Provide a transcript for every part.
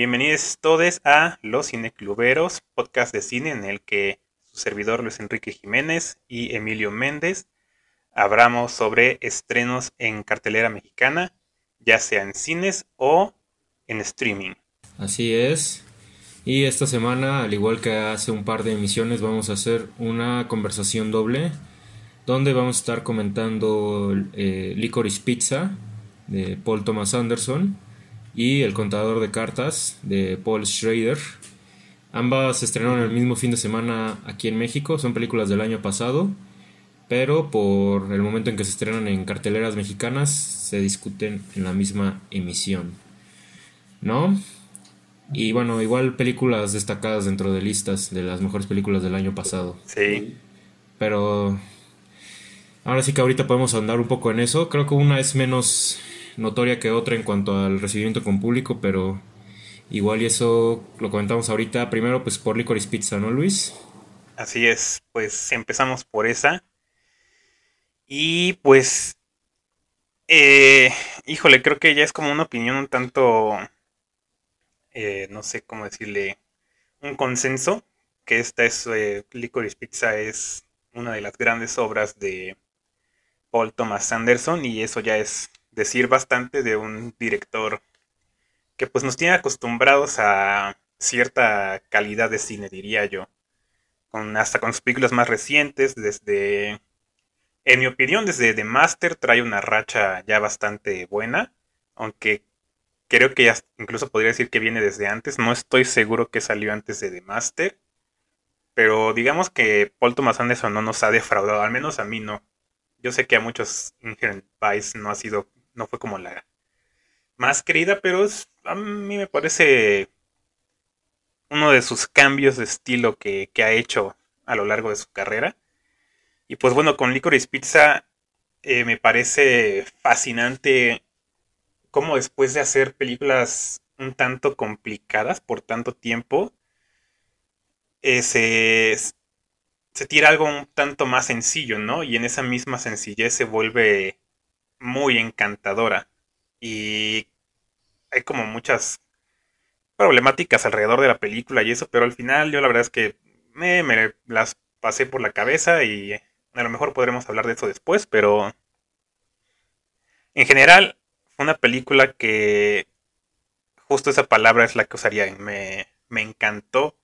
Bienvenidos todos a Los Cinecluberos, podcast de cine en el que su servidor Luis Enrique Jiménez y Emilio Méndez hablamos sobre estrenos en cartelera mexicana, ya sea en cines o en streaming. Así es. Y esta semana, al igual que hace un par de emisiones, vamos a hacer una conversación doble donde vamos a estar comentando eh, Licorice Pizza de Paul Thomas Anderson y El contador de cartas de Paul Schrader. Ambas se estrenaron el mismo fin de semana aquí en México, son películas del año pasado, pero por el momento en que se estrenan en carteleras mexicanas se discuten en la misma emisión. ¿No? Y bueno, igual películas destacadas dentro de listas de las mejores películas del año pasado. Sí. Pero ahora sí que ahorita podemos andar un poco en eso. Creo que una es menos notoria que otra en cuanto al recibimiento con público, pero igual y eso lo comentamos ahorita. Primero, pues por Licorice Pizza, ¿no, Luis? Así es, pues empezamos por esa. Y pues, eh, híjole, creo que ya es como una opinión un tanto, eh, no sé cómo decirle, un consenso, que esta es, eh, Licorice Pizza es una de las grandes obras de Paul Thomas Anderson y eso ya es decir bastante de un director que pues nos tiene acostumbrados a cierta calidad de cine, diría yo. Con, hasta con sus películas más recientes, desde, en mi opinión, desde The Master trae una racha ya bastante buena, aunque creo que ya incluso podría decir que viene desde antes, no estoy seguro que salió antes de The Master, pero digamos que Paul Thomas Anderson no nos ha defraudado, al menos a mí no. Yo sé que a muchos Inherent Vice no ha sido no fue como la más querida, pero a mí me parece uno de sus cambios de estilo que, ha hecho a lo largo de su carrera. Y pues bueno, con Licorice Pizza eh, me parece fascinante cómo después de hacer películas un tanto complicadas por tanto tiempo, eh, se, se tira algo un tanto más sencillo, ¿no? Y en esa misma sencillez se vuelve muy encantadora. Y hay como muchas problemáticas alrededor de la película y eso, pero al final yo la verdad es que me, me las pasé por la cabeza y a lo mejor podremos hablar de eso después, pero en general fue una película que justo esa palabra es la que usaría. Me, me encantó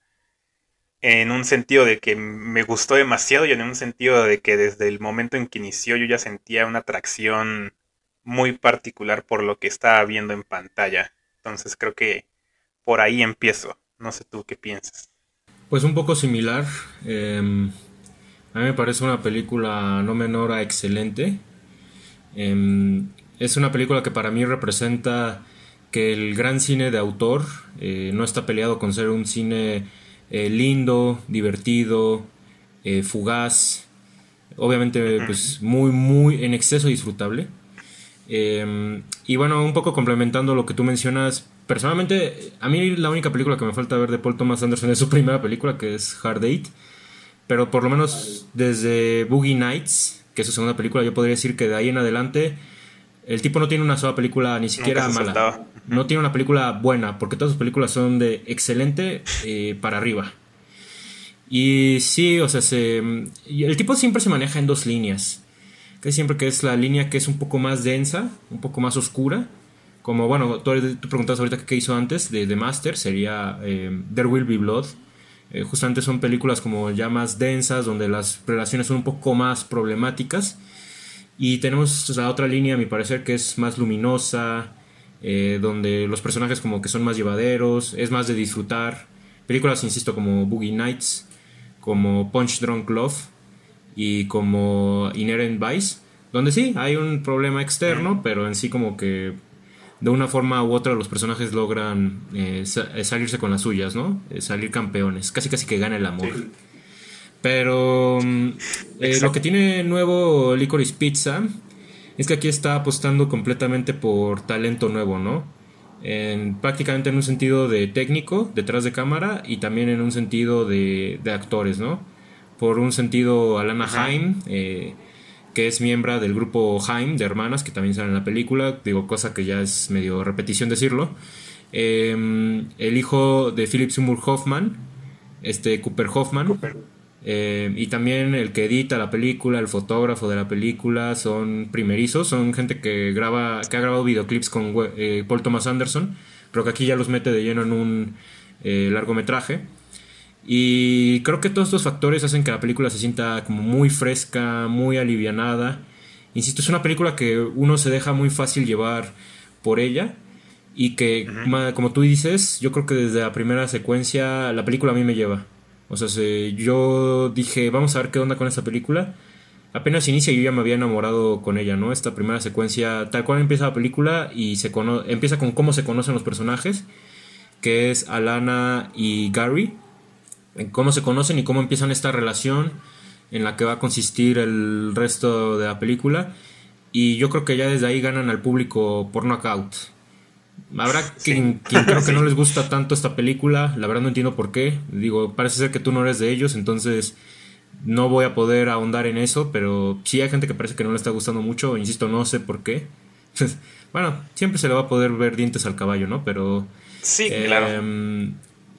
en un sentido de que me gustó demasiado y en un sentido de que desde el momento en que inició yo ya sentía una atracción muy particular por lo que estaba viendo en pantalla. Entonces creo que por ahí empiezo. No sé tú qué piensas. Pues un poco similar. Em, a mí me parece una película no menor a excelente. Em, es una película que para mí representa que el gran cine de autor eh, no está peleado con ser un cine eh, lindo, divertido, eh, fugaz, obviamente pues muy, muy en exceso disfrutable. Em, y bueno, un poco complementando lo que tú mencionas, personalmente a mí la única película que me falta ver de Paul Thomas Anderson es su primera película, que es Hard Date, pero por lo menos desde Boogie Nights, que es su segunda película, yo podría decir que de ahí en adelante el tipo no tiene una sola película ni siquiera mala. No tiene una película buena, porque todas sus películas son de excelente eh, para arriba. Y sí, o sea, se, el tipo siempre se maneja en dos líneas. Que siempre que es la línea que es un poco más densa, un poco más oscura. Como, bueno, tú, tú preguntas ahorita qué hizo antes de The Master, sería eh, There Will Be Blood. Eh, justamente son películas como ya más densas, donde las relaciones son un poco más problemáticas y tenemos la otra línea, a mi parecer, que es más luminosa, eh, donde los personajes como que son más llevaderos, es más de disfrutar. Películas, insisto, como Boogie Nights, como Punch Drunk Love y como Inherent Vice, donde sí, hay un problema externo, pero en sí como que de una forma u otra los personajes logran eh, salirse con las suyas, ¿no? Eh, salir campeones, casi casi que gana el amor. Pero mm, eh, lo que tiene nuevo Licorice Pizza es que aquí está apostando completamente por talento nuevo, ¿no? En, prácticamente en un sentido de técnico, detrás de cámara, y también en un sentido de, actores, ¿no? Por un sentido, Alana Haim, eh, que es miembro del grupo Haim de hermanas, que también sale en la película, digo, cosa que ya es medio repetición decirlo. em, el hijo de Philip Seymour Hoffman, este Cooper Hoffman. Eh, y también el que edita la película, el fotógrafo de la película, son primerizos, son gente que graba, que ha grabado videoclips con eh, Paul Thomas Anderson, pero que aquí ya los mete de lleno en un eh, largometraje. Y creo que todos estos factores hacen que la película se sienta como muy fresca, muy alivianada. Insisto, es una película que uno se deja muy fácil llevar por ella y que, como tú dices, yo creo que desde la primera secuencia la película a mí me lleva. O sea, yo dije, vamos a ver qué onda con esta película. Apenas inicia yo ya me había enamorado con ella, ¿no? Esta primera secuencia, tal cual empieza la película y se empieza con cómo se conocen los personajes, que es Alana y Gary cómo se conocen y cómo empiezan esta relación en la que va a consistir el resto de la película. Y yo creo que ya desde ahí ganan al público por knockout. Habrá quien, creo que no les gusta tanto esta película, la verdad no entiendo por qué. Digo, parece ser que tú no eres de ellos, entonces no voy a poder ahondar en eso, pero sí hay gente que parece que no le está gustando mucho, insisto, no sé por qué. bueno, siempre se le va a poder ver dientes al caballo, ¿no? Pero... Sí, claro. Em,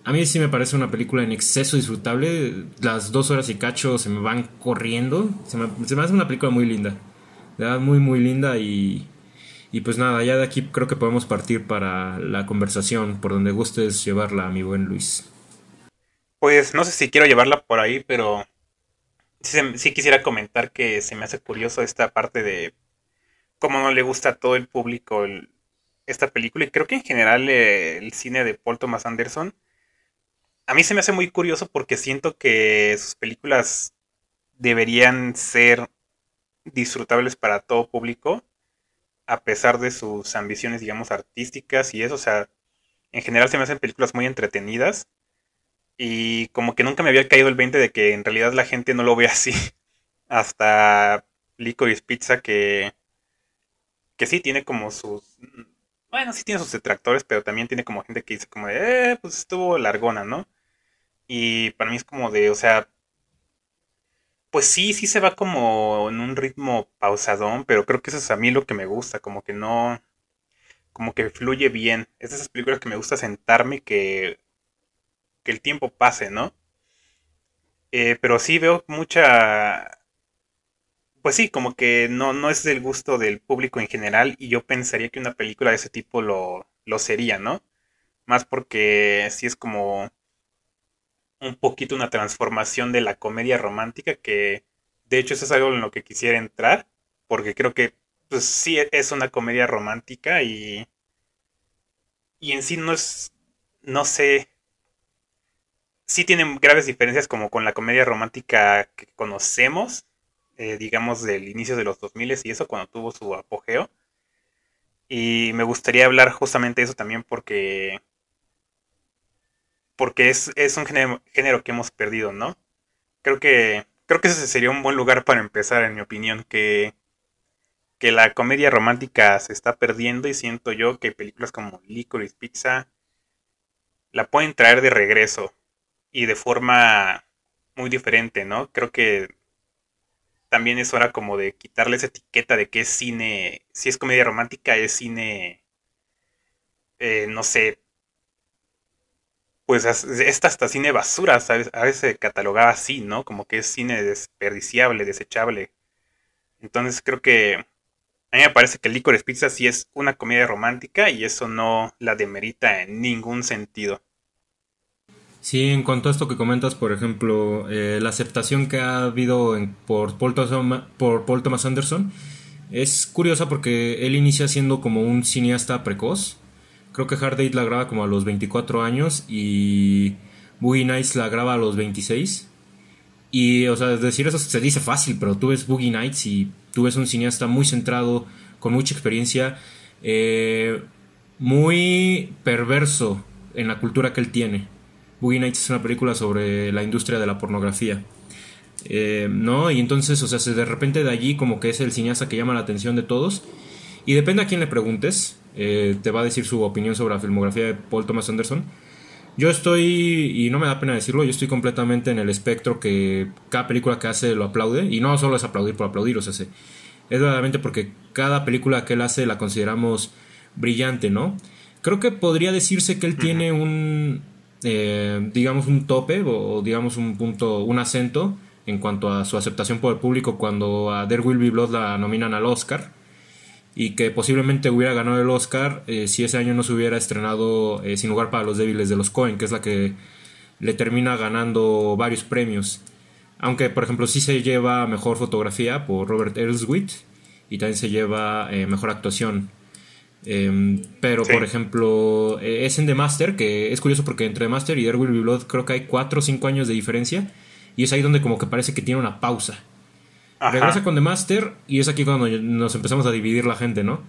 a mí sí me parece una película en exceso disfrutable. Las dos horas y cacho se me van corriendo. Se me, hace una película muy linda. De verdad, muy, muy linda. Y, y pues nada, ya de aquí creo que podemos partir para la conversación. Por donde gustes llevarla, mi buen Luis. Pues no sé si quiero llevarla por ahí, pero sí, quisiera comentar que se me hace curioso esta parte de cómo no le gusta a todo el público esta película. Y creo que en general eh, el cine de Paul Thomas Anderson a mí se me hace muy curioso porque siento que sus películas deberían ser disfrutables para todo público, a pesar de sus ambiciones, digamos, artísticas y eso. O sea, en general se me hacen películas muy entretenidas. Y como que nunca me había caído el 20 de que en realidad la gente no lo ve así. Hasta Licorice Pizza que... Que sí tiene como sus... Bueno, sí tiene sus detractores, pero también tiene como gente que dice como de... Eh, pues estuvo largona, ¿no? Y para mí es como de, o sea, pues sí, sí se va como en un ritmo pausadón, pero creo que eso es a mí lo que me gusta, como que no, como que fluye bien. Es de esas películas que me gusta sentarme que, que el tiempo pase, ¿no? Eh, pero sí veo mucha, pues sí, como que no, no es del gusto del público en general y yo pensaría que una película de ese tipo lo, lo sería, ¿no? Más porque sí es como un poquito una transformación de la comedia romántica, que de hecho eso es algo en lo que quisiera entrar, porque creo que pues sí es una comedia romántica y, y en sí no es, no sé, sí tienen graves diferencias como con la comedia romántica que conocemos, eh, digamos del inicio de los 2000 y eso cuando tuvo su apogeo. Y me gustaría hablar justamente de eso también porque porque es, un género, que hemos perdido, ¿no? Creo que, creo que ese sería un buen lugar para empezar, en mi opinión, que, que la comedia romántica se está perdiendo y siento yo que películas como Licorice Pizza la pueden traer de regreso y de forma muy diferente, ¿no? Creo que también es hora como de quitarle esa etiqueta de que es cine, si es comedia romántica, es cine, eh, no sé, pues esta hasta cine basura. A veces se catalogaba así, ¿no? Como que es cine desperdiciable, desechable. Entonces creo que a mí me parece que Licorice Pizza sí es una comedia romántica y eso no la demerita en ningún sentido. Sí, en cuanto a esto que comentas, por ejemplo, eh, la aceptación que ha habido por, Paul por Paul Thomas Anderson es curiosa porque él inicia siendo como un cineasta precoz Creo que Hard la graba como a los 24 años y Boogie Nights la graba a los 26. Y, o sea, decir eso se dice fácil, pero tú ves Boogie Nights y tú ves un cineasta muy centrado, con mucha experiencia, eh, muy perverso en la cultura que él tiene. Boogie Nights es una película sobre la industria de la pornografía. Eh, ¿No? Y entonces, o sea, de repente de allí como que es el cineasta que llama la atención de todos. Y depende a quién le preguntes. Eh, te va a decir su opinión sobre la filmografía de Paul Thomas Anderson. Yo estoy, y no me da pena decirlo, yo estoy completamente en el espectro que cada película que hace lo aplaude, y no solo es aplaudir por aplaudir, o sea, es verdaderamente porque cada película que él hace la consideramos brillante, ¿no? creo que podría decirse que él tiene un, eh, digamos, un tope o, digamos un punto, un acento en cuanto a su aceptación por el público cuando a There Will Be Blood la nominan al Oscar y que posiblemente hubiera ganado el Oscar eh, si ese año no se hubiera estrenado eh, Sin lugar para los débiles de los Cohen, que es la que le termina ganando varios premios. Aunque, por ejemplo, sí se lleva mejor fotografía por Robert Elswit y también se lleva mejor actuación Em, pero, por ejemplo, eh, es en The Master, que es curioso porque entre The Master y There Will Be Blood creo que hay 4 o 5 años de diferencia. Y es ahí donde como que parece que tiene una pausa. Regresa con The Master y es aquí cuando nos empezamos a dividir la gente, ¿no?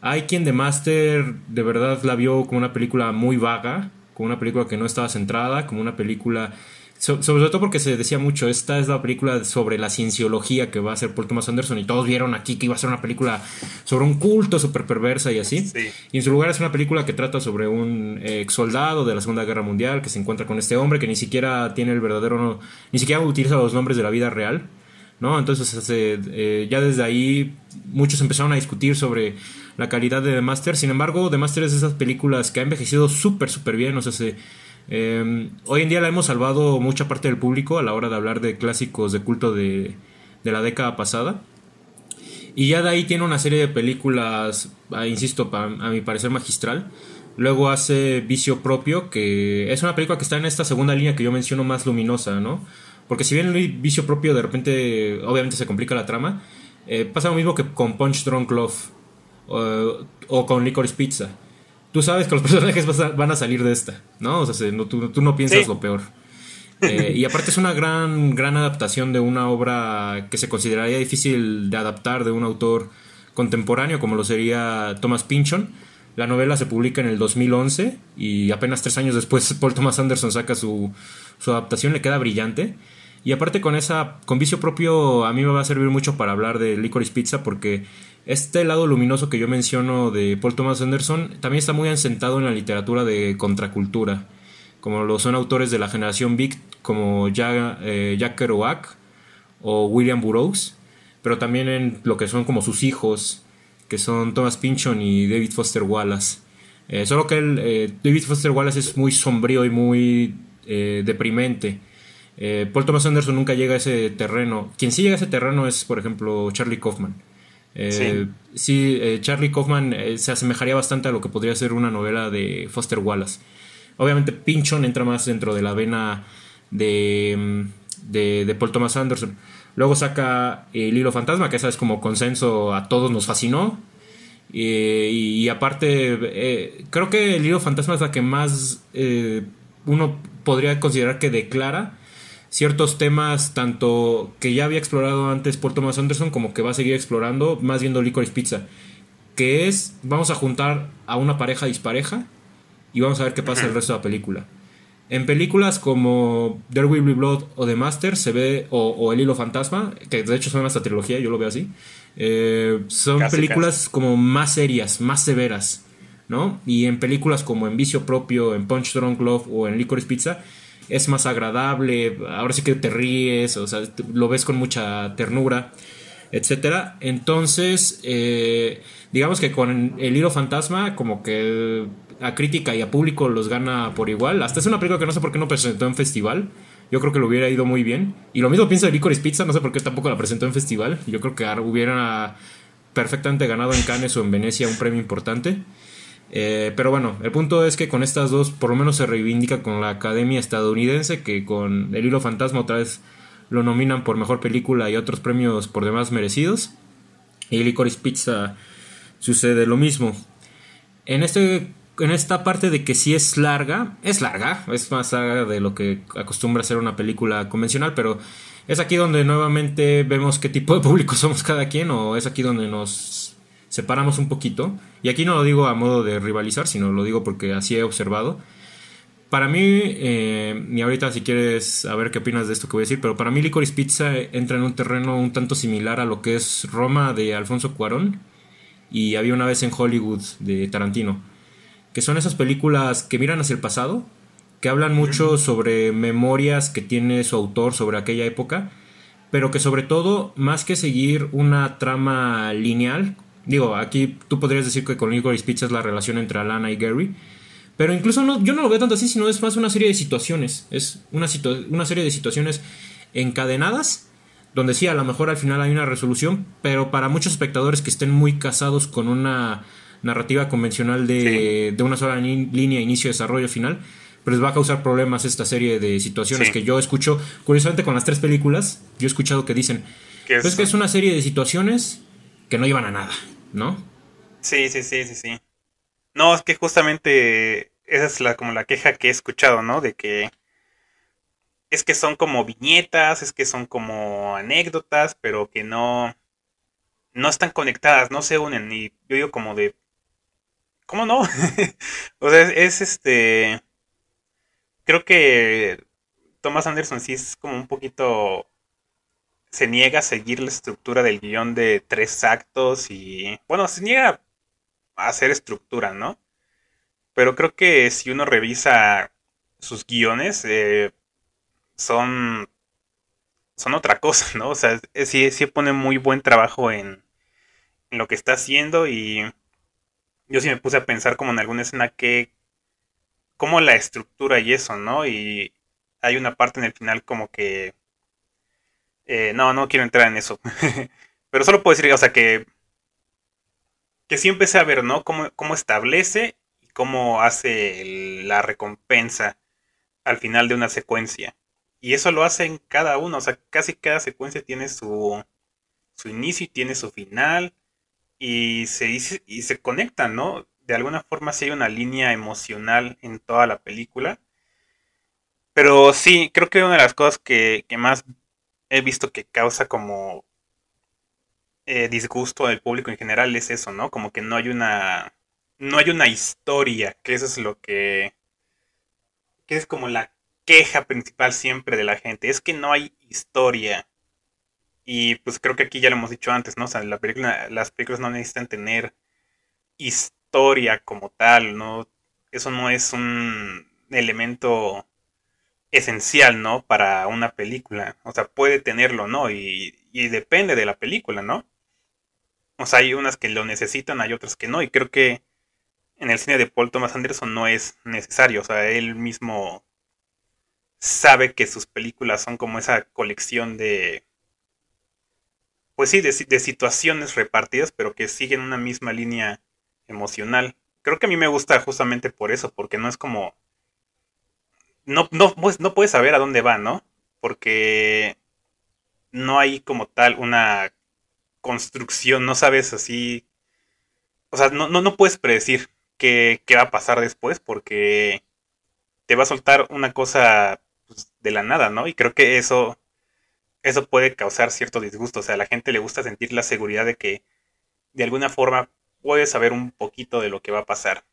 Hay quien The Master de verdad la vio como una película muy vaga, como una película que no estaba centrada, como una película sobre todo porque se decía mucho, esta es la película sobre la cienciología que va a hacer Paul Thomas Anderson y todos vieron aquí que iba a ser una película sobre un culto súper perversa y así. Y en su lugar es una película que trata sobre un ex soldado de la Segunda Guerra Mundial que se encuentra con este hombre que ni siquiera tiene el verdadero, ni siquiera utiliza los nombres de la vida real. ¿No? Entonces eh, ya desde ahí muchos empezaron a discutir sobre la calidad de The Master. Sin embargo, The Master es de esas películas que ha envejecido súper, súper bien. O sea, se, Em, hoy en día la hemos salvado mucha parte del público a la hora de hablar de clásicos de culto de, la década pasada. Y ya de ahí tiene una serie de películas, ah, insisto, a mi parecer magistral. Luego hace Vicio Propio, que es una película que está en esta segunda línea que yo menciono más luminosa, ¿no? Porque si bien el Vicio Propio de repente, obviamente se complica la trama, eh, pasa lo mismo que con Punch Drunk Love o con Licorice Pizza tú sabes que los personajes van a salir de esta, ¿no? O sea, tú, no piensas lo peor. Eh, y aparte es una gran, gran adaptación de una obra que se consideraría difícil de adaptar de un autor contemporáneo como lo sería Thomas Pynchon. La novela se publica en el 2011 y apenas tres años después Paul Thomas Anderson saca su, su adaptación, le queda brillante. Y aparte con esa, con vicio propio, a mí me va a servir mucho para hablar de Licorice Pizza porque este lado luminoso que yo menciono de Paul Thomas Anderson también está muy asentado en la literatura de contracultura, como lo son autores de la generación Big como Jack, eh, Kerouac o William Burroughs, pero también en lo que son como sus hijos, que son Thomas Pynchon y David Foster Wallace. Eh, solo que eh, David Foster Wallace es muy sombrío y muy deprimente. Paul Thomas Anderson nunca llega a ese terreno. Quien sí llega a ese terreno es, por ejemplo, Charlie Kaufman eh, sí, eh, Charlie Kaufman eh, se asemejaría bastante a lo que podría ser una novela de Foster Wallace. Obviamente Pinchon entra más dentro de la vena de, mm, de, Paul Thomas Anderson. Luego saca El hilo fantasma, que esa es como consenso, a todos nos fascinó. y, aparte, creo que El hilo fantasma es la que más uno podría considerar que declara ciertos temas tanto que ya había explorado antes por Thomas Anderson como que va a seguir explorando, más viendo Licorice Pizza, que es vamos a juntar a una pareja dispareja y vamos a ver qué pasa el resto de la película. En películas como There Will Be Blood o The Master se ve, o, El Hilo Fantasma, que de hecho son esta trilogía, yo lo veo así, eh, son películas como más serias, más severas, ¿no? Y en películas como En Vicio Propio, en Punch Drunk Love o en Licorice Pizza, es más agradable, ahora sí que te ríes, o sea, lo ves con mucha ternura, etcétera. Entonces, eh, digamos que con el hilo fantasma, como que a crítica y a público los gana por igual. Hasta es una película que no sé por qué no presentó en festival. Yo creo que lo hubiera ido muy bien. Y lo mismo pienso de Licorice Pizza, no sé por qué tampoco la presentó en festival. Yo creo que hubiera perfectamente ganado en Cannes o en Venecia un premio importante. Eh, pero bueno, el punto es que con estas dos por lo menos se reivindica con la Academia estadounidense, que con El Hilo Fantasma otra vez lo nominan por mejor película y otros premios por demás merecidos. Y Licorice Pizza sucede lo mismo. En, este, en esta parte de que sí es larga, es larga, es más larga de lo que acostumbra ser una película convencional, pero es aquí donde nuevamente vemos qué tipo de público somos cada quien, o es aquí donde nos separamos un poquito, y aquí no lo digo a modo de rivalizar, sino lo digo porque así he observado. Para mí, eh, y ahorita si quieres saber qué opinas de esto que voy a decir, pero para mí Licorice Pizza entra en un terreno un tanto similar a lo que es Roma de Alfonso Cuarón y Había una vez en Hollywood de Tarantino, que son esas películas que miran hacia el pasado, que hablan mucho sobre memorias que tiene su autor sobre aquella época, pero que sobre todo, más que seguir una trama lineal, Digo, aquí tú podrías decir que con Licorice Pizza es la relación entre Alana y Gary. Pero incluso no, yo no lo veo tanto así, sino es más una serie de situaciones. Es una, una serie de situaciones encadenadas, donde sí, a lo mejor al final hay una resolución, pero para muchos espectadores que estén muy casados con una narrativa convencional de, de una sola línea, inicio, desarrollo, final, pues va a causar problemas esta serie de situaciones que yo escucho, curiosamente con las tres películas, yo he escuchado que dicen, es? Pues que es una serie de situaciones que no llevan a nada, ¿no? Sí, sí, sí, sí, sí. No, es que justamente esa es la, como la queja que he escuchado, ¿no? De que es que son como viñetas, es que son como anécdotas, pero que no, no están conectadas, no se unen. Y yo digo como de, ¿cómo no? o sea, es, este, creo que Thomas Anderson sí es como un poquito, se niega a seguir la estructura del guion de tres actos y, bueno, se niega a hacer estructura, ¿no? Pero creo que si uno revisa sus guiones, eh, son, son otra cosa, ¿no? O sea, sí, sí pone muy buen trabajo en, en lo que está haciendo y yo sí me puse a pensar como en alguna escena que, como la estructura y eso, ¿no? Y hay una parte en el final como que... Eh, no, no quiero entrar en eso. Pero solo puedo decir, o sea, que... Que sí empecé a ver, ¿no? Cómo, cómo establece cómo hace la recompensa al final de una secuencia. Y eso lo hace en cada uno, o sea, casi cada secuencia tiene su, su inicio y tiene su final y se, y se conectan, ¿no? De alguna forma sí hay una línea emocional en toda la película. Pero sí, creo que una de las cosas que, más he visto que causa como eh, disgusto al público en general es eso, ¿no? Como que no hay una no hay una historia, que eso es lo que, que es como la queja principal siempre de la gente, es que no hay historia. Y pues creo que aquí ya lo hemos dicho antes, ¿no? O sea, la película, las películas no necesitan tener historia como tal, ¿no? Eso no es un elemento esencial, ¿no? Para una película. O sea, puede tenerlo, ¿no? Y, y depende de la película, ¿no? O sea, hay unas que lo necesitan, hay otras que no. Y creo que en el cine de Paul Thomas Anderson no es necesario. O sea, él mismo sabe que sus películas son como esa colección de. Pues sí, de, situaciones repartidas, pero que siguen una misma línea emocional. Creo que a mí me gusta justamente por eso, porque no es como. No, no, pues, no puedes saber a dónde va, ¿no? Porque no hay como tal una construcción, no sabes así. O sea, no, no, no puedes predecir qué, va a pasar después, porque te va a soltar una cosa pues, de la nada, ¿no? Y creo que eso, eso puede causar cierto disgusto. O sea, a la gente le gusta sentir la seguridad de que de alguna forma puede saber un poquito de lo que va a pasar.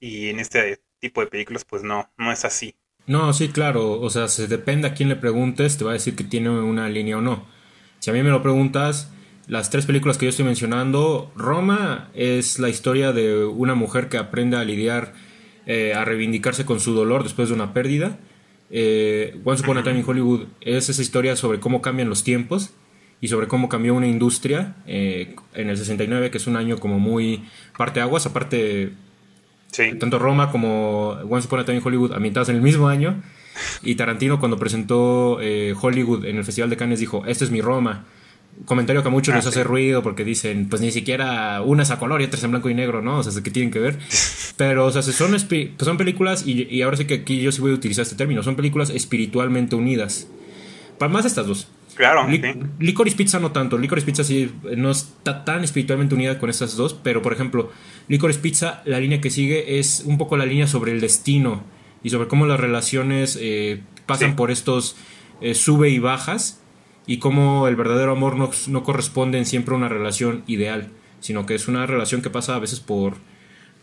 Y en este tipo de películas, pues no, no es así. No, sí, claro. O sea, se depende a quién le preguntes, te va a decir que tiene una línea o no. Si a mí me lo preguntas, las tres películas que yo estoy mencionando, Roma es la historia de una mujer que aprende a lidiar, eh, a reivindicarse con su dolor después de una pérdida. Eh, Once Upon a Time in Hollywood es esa historia sobre cómo cambian los tiempos y sobre cómo cambió una industria eh, en el 69, que es un año como muy parte aguas, aparte tanto Roma como Once Upon a Time in Hollywood ambientadas en el mismo año. Y Tarantino cuando presentó Hollywood en el Festival de Cannes dijo, este es mi Roma comentario que a muchos les ah, hace ruido porque dicen, pues ni siquiera una es a color y otra es en blanco y negro, ¿no? O sea, ¿qué tienen que ver? Pero, o sea, son, pues son películas, y, ahora sí que aquí yo sí voy a utilizar este término, son películas espiritualmente unidas. Para más estas dos. Claro. Licorice Pizza no tanto. Licorice Pizza sí no está tan espiritualmente unida con estas dos, pero por ejemplo, Licorice Pizza, la línea que sigue es un poco la línea sobre el destino y sobre cómo las relaciones eh, pasan por estos eh, sube y bajas y cómo el verdadero amor no, no corresponde en siempre a una relación ideal, sino que es una relación que pasa a veces por,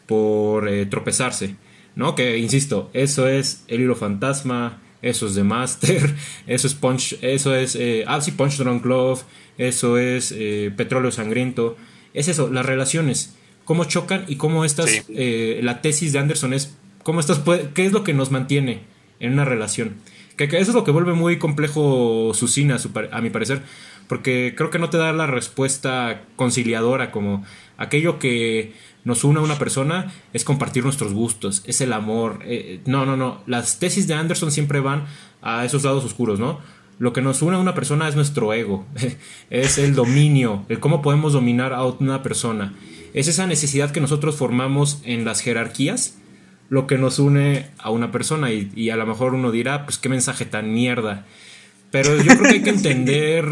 por eh, tropezarse, ¿no? Que, insisto, eso es El hilo fantasma, eso es The Master, eso es Punch, eso es, eh, ah, Punch Drunk Love, eso es eh, Petróleo Sangriento, es eso, las relaciones, cómo chocan y cómo estas, la tesis de Anderson es, cómo estas, qué es lo que nos mantiene en una relación Que, eso es lo que vuelve muy complejo su cine, a, a mi parecer. Porque creo que no te da la respuesta conciliadora como aquello que nos une a una persona es compartir nuestros gustos, es el amor. Eh, no, no, no. Las tesis de Anderson siempre van a esos lados oscuros, ¿no? Lo que nos une a una persona es nuestro ego, es el dominio, el cómo podemos dominar a una persona. Es esa necesidad que nosotros formamos en las jerarquías lo que nos une a una persona y, a lo mejor uno dirá, pues qué mensaje tan mierda. Pero yo creo que hay que entender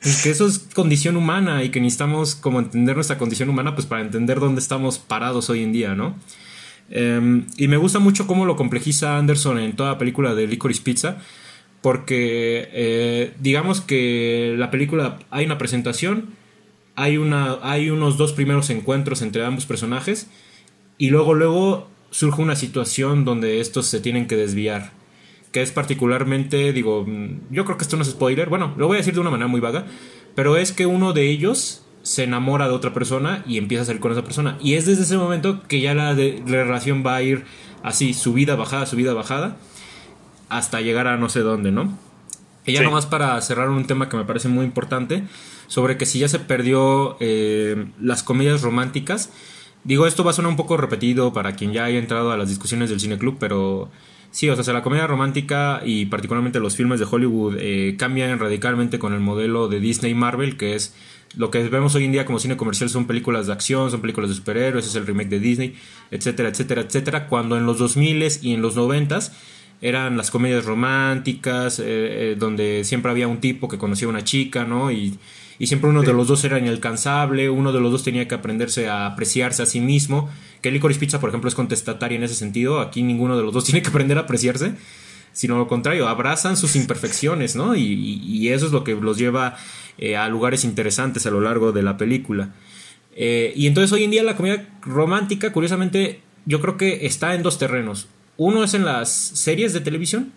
que eso es condición humana y que necesitamos como entender nuestra condición humana pues para entender dónde estamos parados hoy en día, ¿no? Em, y me gusta mucho cómo lo complejiza Anderson en toda la película de Licorice Pizza, porque eh, digamos que la película hay una presentación, hay, una, hay unos dos primeros encuentros entre ambos personajes y luego luego surge una situación donde estos se tienen que desviar. Que es particularmente, digo, mm, yo creo que esto no es spoiler, bueno, lo voy a decir de una manera muy vaga, pero es que uno de ellos se enamora de otra persona y empieza a salir con esa persona. Y es desde ese momento que ya la, relación va a ir así, subida, bajada, subida, bajada, hasta llegar a no sé dónde, ¿no? Y ya nomás para cerrar un tema que me parece muy importante, sobre que si ya se perdió eh, las comedias románticas, Digo, esto va a sonar un poco repetido para quien ya haya entrado a las discusiones del cine club, pero sí, o sea, la comedia romántica y particularmente los filmes de Hollywood eh, cambian radicalmente con el modelo de Disney Marvel, que es lo que vemos hoy en día como cine comercial son películas de acción, son películas de superhéroes, es el remake de Disney, etcétera, etcétera, etcétera, cuando en los 2000 y en los 90 eran las comedias románticas, eh, eh, donde siempre había un tipo que conocía a una chica, ¿no? Y y siempre uno de los dos era inalcanzable, uno de los dos tenía que aprenderse a apreciarse a sí mismo, que Licorice Pizza, por ejemplo, es contestataria en ese sentido, aquí ninguno de los dos tiene que aprender a apreciarse, sino lo contrario, abrazan sus imperfecciones, ¿no? Y, eso es lo que los lleva eh, a lugares interesantes a lo largo de la película. Eh, y entonces hoy en día la comedia romántica, curiosamente, yo creo que está en dos terrenos. Uno es en las series de televisión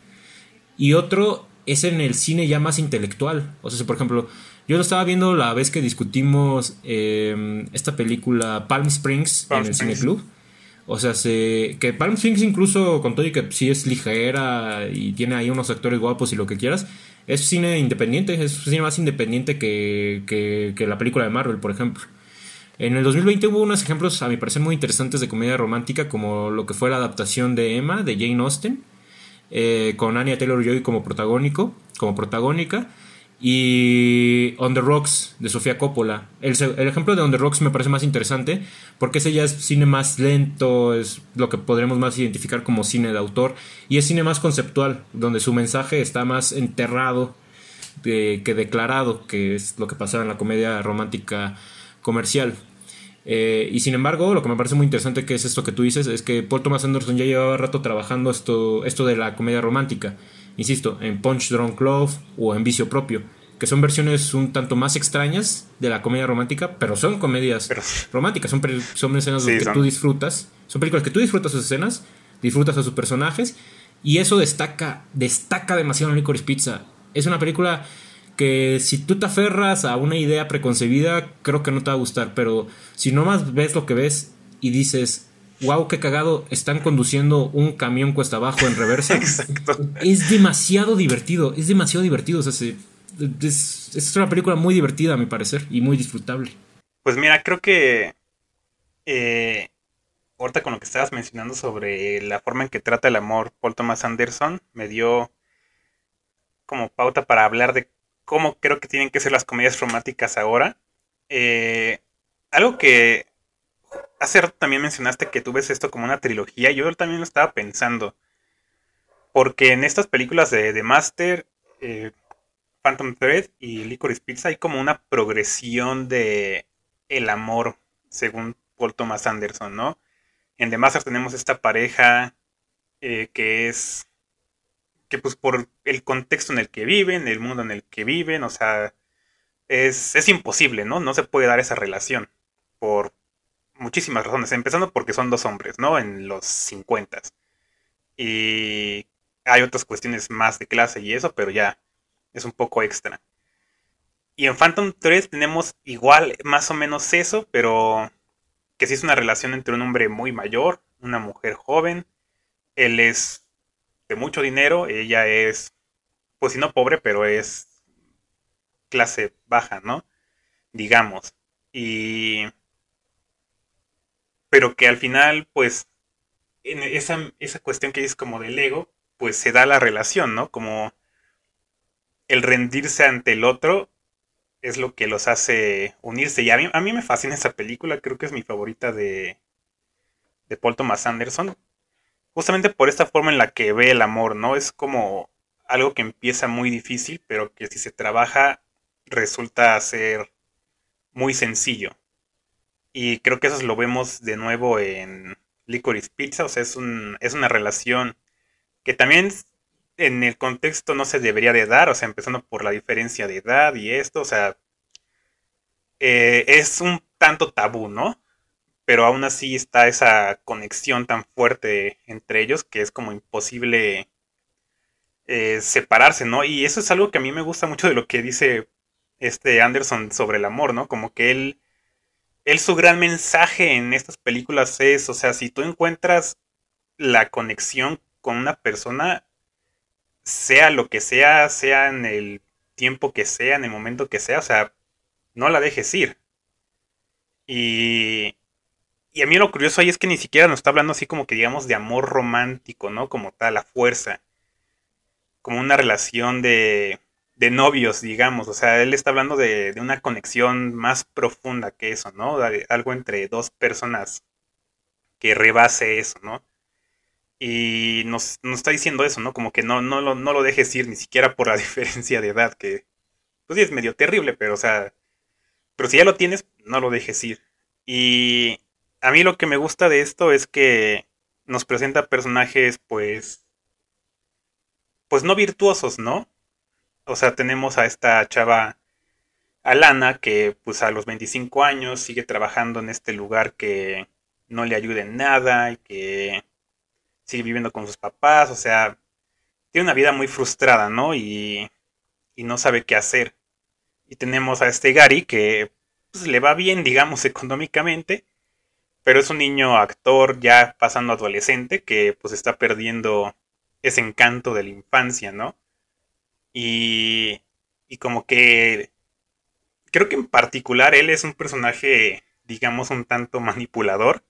y otro es en el cine ya más intelectual. O sea, por ejemplo, yo lo estaba viendo la vez que discutimos eh, esta película Palm Springs en el Cine Club. O sea, se, que Palm Springs incluso con todo y que sí es ligera y tiene ahí unos actores guapos y lo que quieras, es cine independiente, es cine más independiente que, que, la película de Marvel, por ejemplo. En el 2020 hubo unos ejemplos, a mi parecer, muy interesantes de comedia romántica, como lo que fue la adaptación de Emma, de Jane Austen, eh, con Anya Taylor-Joy como protagónico, como protagónica y On the Rocks de Sofía Coppola. El, ejemplo de On the Rocks me parece más interesante porque ese ya es cine más lento, es lo que podremos más identificar como cine de autor y es cine más conceptual, donde su mensaje está más enterrado que declarado, que es lo que pasaba en la comedia romántica comercial. Eh, y sin embargo, lo que me parece muy interesante que es esto que tú dices, es que Paul Thomas Anderson ya llevaba rato trabajando esto, esto de la comedia romántica insisto, en Punch Drunk Love o en Vicio Propio, que son versiones un tanto más extrañas de la comedia romántica, pero son comedias románticas, son, son escenas que tú disfrutas, son películas que tú disfrutas sus escenas, disfrutas a sus personajes, y eso destaca, destaca demasiado en Licorice Pizza. Es una película que si tú te aferras a una idea preconcebida, creo que no te va a gustar, pero si nomás ves lo que ves y dices, wow, qué cagado, están conduciendo un camión cuesta abajo en reversa. Exacto. Es demasiado divertido, es demasiado divertido. O sea, es, una película muy divertida, a mi parecer, y muy disfrutable. Pues mira, creo que eh, ahorita con lo que estabas mencionando sobre la forma en que trata el amor Paul Thomas Anderson, me dio como pauta para hablar de cómo creo que tienen que ser las comedias románticas ahora. Eh, algo que hace rato también mencionaste que tú ves esto como una trilogía. Yo también lo estaba pensando. Porque en estas películas de The Master, eh, Phantom Thread y Licorice Pizza hay como una progresión de el amor, según Paul Thomas Anderson, ¿no? En The Master tenemos esta pareja eh, que es que pues por el contexto en el que viven, el mundo en el que viven, o sea, es, es imposible, ¿no? No se puede dar esa relación por muchísimas razones, empezando porque son dos hombres, ¿no? En los 50. Y hay otras cuestiones más de clase y eso, pero ya es un poco extra. Y en Phantom 3 tenemos igual más o menos eso, pero que sí es una relación entre un hombre muy mayor, una mujer joven. Él es de mucho dinero, ella es pues si no pobre, pero es clase baja, ¿no? Digamos. Y... Pero que al final, pues, en esa, esa cuestión que es como del ego, pues se da la relación, ¿no? Como el rendirse ante el otro es lo que los hace unirse. Y a mí, a mí me fascina esa película, creo que es mi favorita de, de Paul Thomas Anderson. Justamente por esta forma en la que ve el amor, ¿no? Es como algo que empieza muy difícil, pero que si se trabaja resulta ser muy sencillo. Y creo que eso lo vemos de nuevo en Licorice Pizza, o sea, es, un, es una relación que también en el contexto no se debería de dar, o sea, empezando por la diferencia de edad y esto, o sea, eh, es un tanto tabú, ¿no? Pero aún así está esa conexión tan fuerte entre ellos que es como imposible eh, separarse, ¿no? Y eso es algo que a mí me gusta mucho de lo que dice este Anderson sobre el amor, ¿no? Como que él, él su gran mensaje en estas películas es, o sea, si tú encuentras la conexión con una persona, sea lo que sea, sea en el tiempo que sea, en el momento que sea, o sea, no la dejes ir. Y, y a mí lo curioso ahí es que ni siquiera nos está hablando así como que digamos de amor romántico, ¿no? Como tal, a fuerza. Como una relación de, de novios, digamos. O sea, él está hablando de, de una conexión más profunda que eso, ¿no? algo entre dos personas que rebase eso, ¿no? Y nos, está diciendo eso, ¿no? Como que no, no, lo, no lo dejes ir ni siquiera por la diferencia de edad, que pues sí es medio terrible, pero o sea, pero si ya lo tienes, no lo dejes ir. Y a mí lo que me gusta de esto es que nos presenta personajes pues pues no virtuosos, ¿no? O sea, tenemos a esta chava Alana que pues a los 25 años sigue trabajando en este lugar que no le ayuda en nada y que sigue viviendo con sus papás, o sea, tiene una vida muy frustrada, ¿no? Y, y no sabe qué hacer. Y tenemos a este Gary que pues, le va bien, digamos, económicamente, pero es un niño actor ya pasando adolescente que pues está perdiendo ese encanto de la infancia, ¿no? Y, y como que creo que en particular él es un personaje, digamos, un tanto manipulador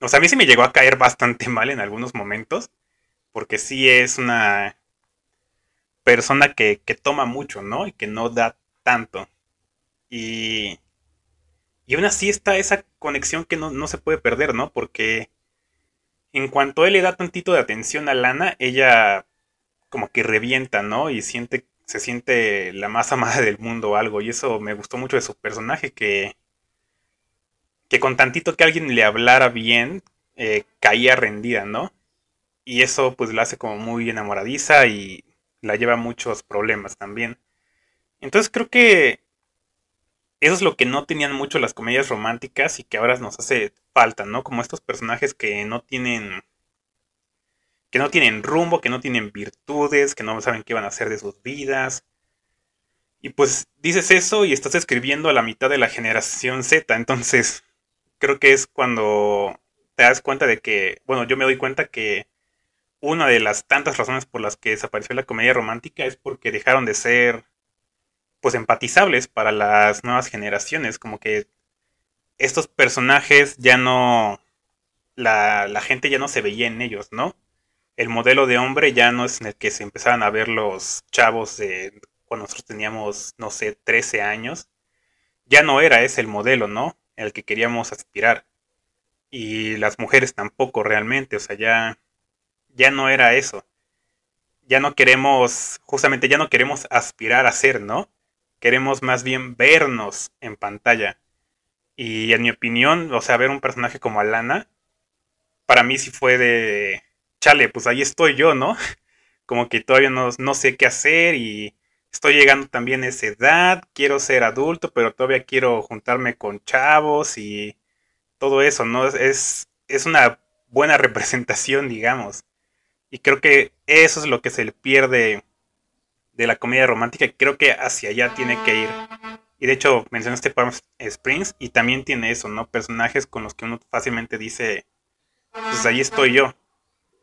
o sea, a mí sí me llegó a caer bastante mal en algunos momentos, porque sí es una persona que, toma mucho, ¿no? Y que no da tanto. Y, y aún así está esa conexión que no, no se puede perder, ¿no? Porque en cuanto él le da tantito de atención a Lana, ella como que revienta, ¿no? Y siente, se siente la más amada del mundo o algo. Y eso me gustó mucho de su personaje, que que con tantito que alguien le hablara bien, eh, caía rendida, ¿no? Y eso pues la hace como muy enamoradiza y la lleva a muchos problemas también. Entonces creo que eso es lo que no tenían mucho las comedias románticas y que ahora nos hace falta, ¿no? Como estos personajes que no tienen que no tienen rumbo, que no tienen virtudes, que no saben qué van a hacer de sus vidas. Y pues dices eso y estás escribiendo a la mitad de la generación Z, entonces creo que es cuando te das cuenta de que, bueno, yo me doy cuenta que una de las tantas razones por las que desapareció la comedia romántica es porque dejaron de ser, pues, empatizables para las nuevas generaciones, como que estos personajes ya no, la, la gente ya no se veía en ellos, ¿no? El modelo de hombre ya no es en el que se empezaban a ver los chavos de cuando nosotros teníamos, no sé, 13 años. Ya no era ese el modelo, ¿no? el que queríamos aspirar. Y las mujeres tampoco realmente, o sea, ya, ya no era eso. Ya no queremos, justamente ya no queremos aspirar a ser, ¿no? Queremos más bien vernos en pantalla. Y en mi opinión, o sea, ver un personaje como Alana, para mí sí fue de, chale, pues ahí estoy yo, ¿no? Como que todavía no, no sé qué hacer y estoy llegando también a esa edad, quiero ser adulto, pero todavía quiero juntarme con chavos y todo eso, ¿no? Es, es una buena representación, digamos. Y creo que eso es lo que se le pierde de la comedia romántica creo que hacia allá tiene que ir. Y de hecho mencionaste Palm Springs y también tiene eso, ¿no? Personajes con los que uno fácilmente dice, pues ahí estoy yo.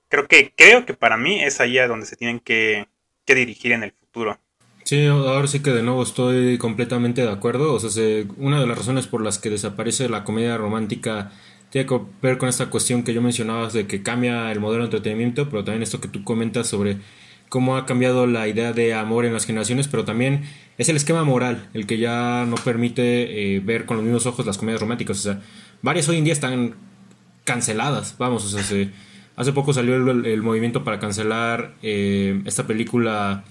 Creo que, creo que para mí es allá donde se tienen que, que dirigir en el futuro. Sí, ahora sí que de nuevo estoy completamente de acuerdo. O sea, una de las razones por las que desaparece la comedia romántica tiene que ver con esta cuestión que yo mencionaba de que cambia el modelo de entretenimiento, pero también esto que tú comentas sobre cómo ha cambiado la idea de amor en las generaciones, pero también es el esquema moral el que ya no permite eh, ver con los mismos ojos las comedias románticas. O sea, varias hoy en día están canceladas, vamos, o sea, hace poco salió el, movimiento para cancelar eh, esta película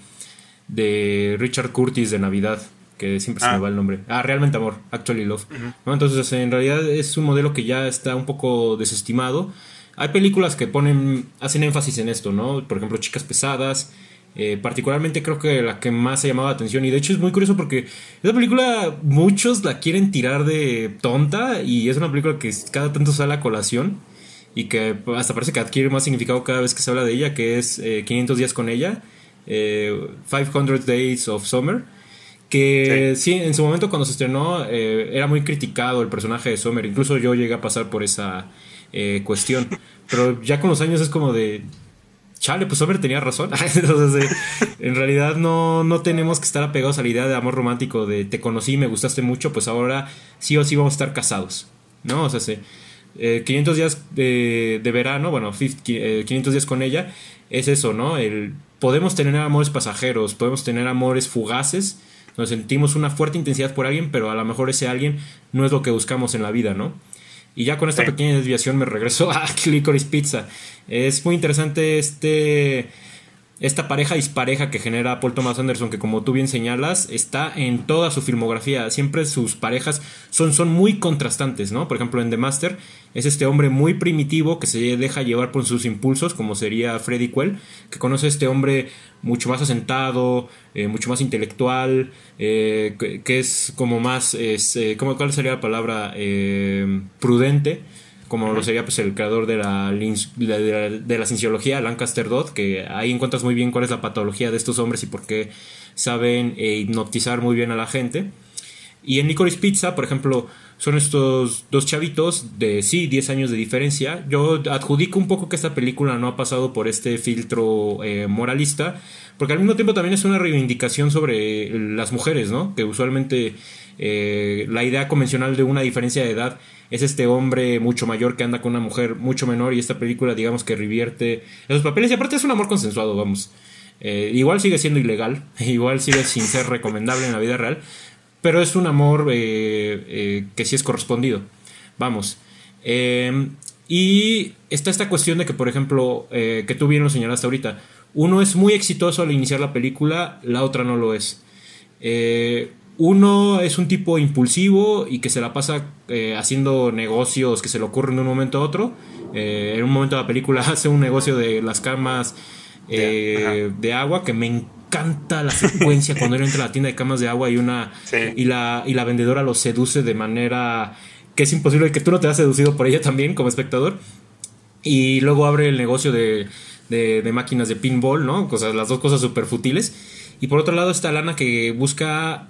de Richard Curtis de Navidad, que siempre se me ah. va el nombre. Ah, Realmente Amor, Actually Love. Entonces, en realidad es un modelo que ya está un poco desestimado. Hay películas que ponen, hacen énfasis en esto, ¿no? Por ejemplo, Chicas Pesadas. Eh, particularmente creo que la que más ha llamado la atención. Y de hecho es muy curioso porque esa película muchos la quieren tirar de tonta y es una película que cada tanto sale a colación y que hasta parece que adquiere más significado cada vez que se habla de ella, que es 500 eh, días con ella eh, 500 Days of Summer, que sí. en su momento cuando se estrenó eh, era muy criticado el personaje de Summer, incluso yo llegué a pasar por esa eh, cuestión, pero ya con los años es como de... Chale, pues Summer tenía razón. Entonces, eh, en realidad no, no tenemos que estar apegados a la idea de amor romántico, de te conocí, me gustaste mucho, pues ahora sí o sí vamos a estar casados. ¿No? O sea, sí, 500 días de, de verano, bueno, 500 días con ella, es eso, ¿no? El podemos tener amores pasajeros, podemos tener amores fugaces, nos sentimos una fuerte intensidad por alguien, pero a lo mejor ese alguien no es lo que buscamos en la vida, ¿no? Y ya con esta pequeña desviación me regreso a Licorice Pizza. Es muy interesante este esta pareja dispareja que genera Paul Thomas Anderson, que como tú bien señalas, está en toda su filmografía. Siempre sus parejas son, son muy contrastantes, ¿no? Por ejemplo, en The Master es este hombre muy primitivo que se deja llevar por sus impulsos, como sería Freddy Quell, que conoce a este hombre mucho más asentado, eh, mucho más intelectual, eh, que, es como más, es, eh, ¿cuál sería la palabra? prudente como lo sería pues el creador de la, de la, cienciología, Lancaster Dodd, que ahí encuentras muy bien cuál es la patología de estos hombres y por qué saben eh, hipnotizar muy bien a la gente. Y en Licorice Pizza, por ejemplo, son estos dos chavitos de sí, 10 años de diferencia. Yo adjudico un poco que esta película no ha pasado por este filtro eh, moralista, porque al mismo tiempo también es una reivindicación sobre las mujeres, ¿no? Que usualmente eh, la idea convencional de una diferencia de edad es este hombre mucho mayor que anda con una mujer mucho menor y esta película digamos que revierte esos papeles y aparte es un amor consensuado, vamos. Eh, igual sigue siendo ilegal, igual sigue sin ser recomendable en la vida real, pero es un amor eh, eh, que sí es correspondido, vamos. y está esta cuestión de que, por ejemplo, que tú bien lo señalaste ahorita, uno es muy exitoso al iniciar la película, la otra no lo es. Uno es un tipo impulsivo y que se la pasa eh, haciendo negocios que se le ocurren de un momento a otro. Eh, en un momento de la película hace un negocio de las camas eh, de agua que me encanta la secuencia cuando él entra a la tienda de camas de agua y una y la y la vendedora lo seduce de manera que es imposible que tú no te has seducido por ella también como espectador. Y luego abre el negocio de, de, de máquinas de pinball no cosas las dos cosas súper futiles y por otro lado está Lana que busca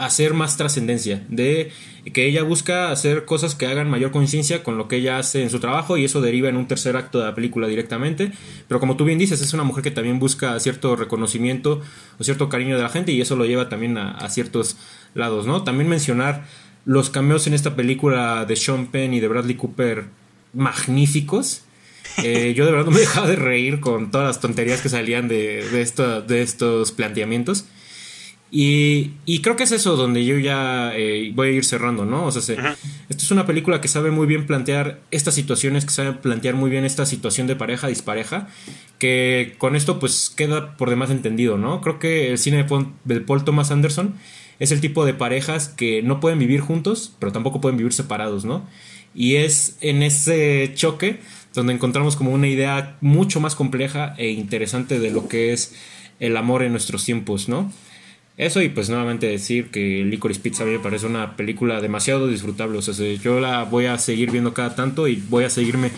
hacer más trascendencia, de que ella busca hacer cosas que hagan mayor conciencia con lo que ella hace en su trabajo y eso deriva en un tercer acto de la película directamente, pero como tú bien dices, es una mujer que también busca cierto reconocimiento o cierto cariño de la gente y eso lo lleva también a, ciertos lados, ¿no? También mencionar los cameos en esta película de Sean Penn y de Bradley Cooper magníficos. Eh, yo de verdad no me dejaba de reír con todas las tonterías que salían de, de, de estos planteamientos. Y, y, creo que es eso donde yo ya eh, voy a ir cerrando, ¿no? O sea, esto es una película que sabe muy bien plantear estas situaciones, que sabe plantear muy bien esta situación de pareja, dispareja, que con esto pues queda por demás entendido, ¿no? Creo que el cine de Paul Thomas Anderson es el tipo de parejas que no pueden vivir juntos, pero tampoco pueden vivir separados, ¿no? Y es en ese choque donde encontramos como una idea mucho más compleja e interesante de lo que es el amor en nuestros tiempos, ¿no? Eso y pues nuevamente decir que Licorice Pizza a mí me parece una película demasiado disfrutable. O sea, yo la voy a seguir viendo cada tanto y voy a seguirme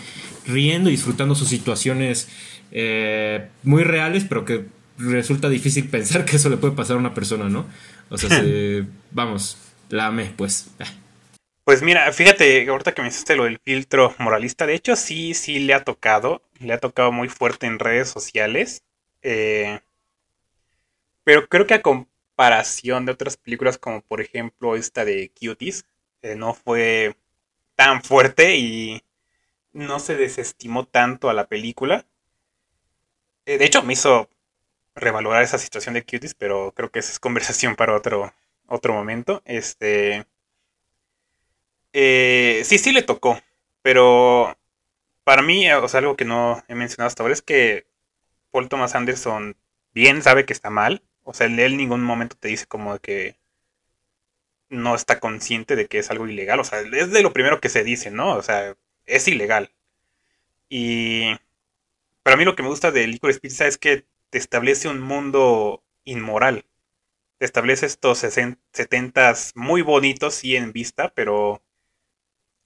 riendo y disfrutando sus situaciones eh, muy reales, pero que resulta difícil pensar que eso le puede pasar a una persona, ¿no? O sea, vamos, la amé, pues. Pues mira, fíjate, ahorita que me hiciste lo del filtro moralista, de hecho sí, sí le ha tocado, le ha tocado muy fuerte en redes sociales. Eh, Pero creo que a comparación de otras películas como por ejemplo esta de Cuties, eh, no fue tan fuerte y no se desestimó tanto a la película. Eh, de hecho, me hizo revalorar esa situación de Cuties, pero creo que esa es conversación para otro, otro momento. Este. Eh, sí, sí le tocó. Pero para mí, o sea, algo que no he mencionado hasta ahora es que Paul Thomas Anderson bien sabe que está mal. O sea, él en ningún momento te dice como que no está consciente de que es algo ilegal. O sea, es de lo primero que se dice, ¿no? O sea, es ilegal. Y para mí lo que me gusta de Licorice Pizza es que te establece un mundo inmoral. Te establece estos 70 muy bonitos y en vista, pero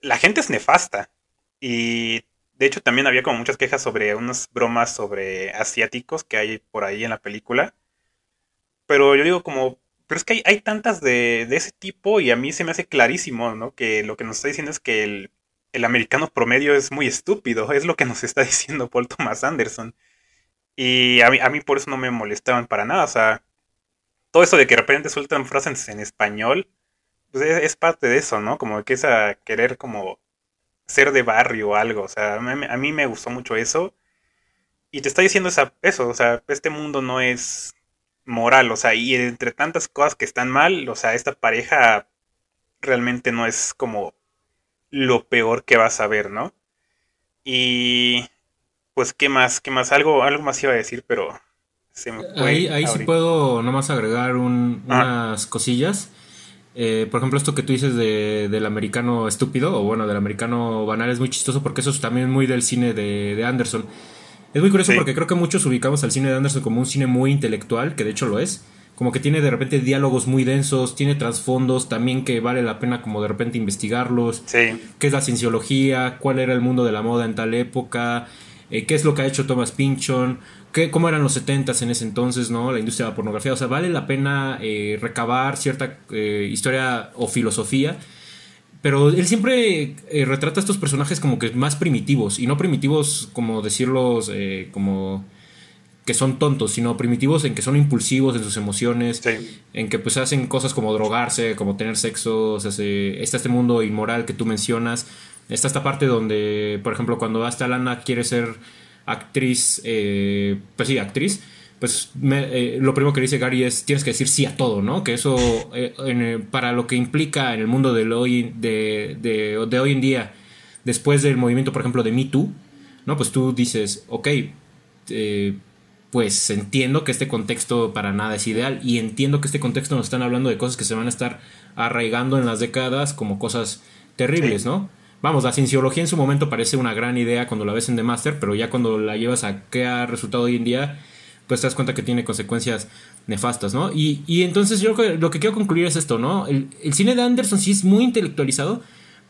la gente es nefasta. Y de hecho también había como muchas quejas sobre unas bromas sobre asiáticos que hay por ahí en la película. Pero yo digo como, pero es que hay, tantas de, de, ese tipo y a mí se me hace clarísimo, ¿no? Que lo que nos está diciendo es que el, el americano promedio es muy estúpido, es lo que nos está diciendo Paul Thomas Anderson. Y a mí, a mí por eso no me molestaban para nada, o sea, todo eso de que de repente sueltan frases en español, pues es, parte de eso, ¿no? Como que es a querer como ser de barrio o algo, o sea, a mí, me gustó mucho eso. Y te está diciendo esa, eso, o sea, este mundo no es moral, o sea, y entre tantas cosas que están mal, o sea, esta pareja realmente no es como lo peor que vas a ver, ¿no? Y pues, ¿qué más? ¿Qué más? Algo, algo más iba a decir, pero se me fue Ahí, ahí sí puedo nomás agregar un, ah. unas cosillas. Eh, por ejemplo, esto que tú dices de, del americano estúpido, o bueno, del americano banal, es muy chistoso porque eso es también muy del cine de, de Anderson. Es muy curioso porque creo que muchos ubicamos al cine de Anderson como un cine muy intelectual, que de hecho lo es. Como que tiene de repente diálogos muy densos, tiene trasfondos también que vale la pena como de repente investigarlos. Sí. ¿Qué es la cienciología? ¿Cuál era el mundo de la moda en tal época? Eh, ¿Qué es lo que ha hecho Thomas Pynchon? cómo eran los 70 en ese entonces, ¿no? La industria de la pornografía. O sea, vale la pena eh, recabar cierta eh, historia o filosofía. Pero él siempre eh, retrata a estos personajes como que más primitivos. Y no primitivos como decirlos como que son tontos, sino primitivos en que son impulsivos en sus emociones, en que pues hacen cosas como drogarse, como tener sexo, o sea, está este mundo inmoral que tú mencionas, está esta parte donde, por ejemplo, cuando hasta Lana quiere ser actriz, eh, pues sí, actriz, pues eh, lo primero que dice Gary es tienes que decir sí a todo, ¿no? Que eso eh, para lo que implica en el mundo de hoy, de, de, hoy en día, después del movimiento, por ejemplo, de Me Too, ¿no? Pues tú dices, ok, pues entiendo que este contexto para nada es ideal y entiendo que este contexto nos están hablando de cosas que se van a estar arraigando en las décadas como cosas terribles, ¿no? Vamos, la cienciología en su momento parece una gran idea cuando la ves en The Master, pero ya cuando la llevas a qué ha resultado hoy en día, pues te das cuenta que tiene consecuencias nefastas, ¿no? Y, y entonces yo lo que quiero concluir es esto, ¿no? El, cine de Anderson sí es muy intelectualizado,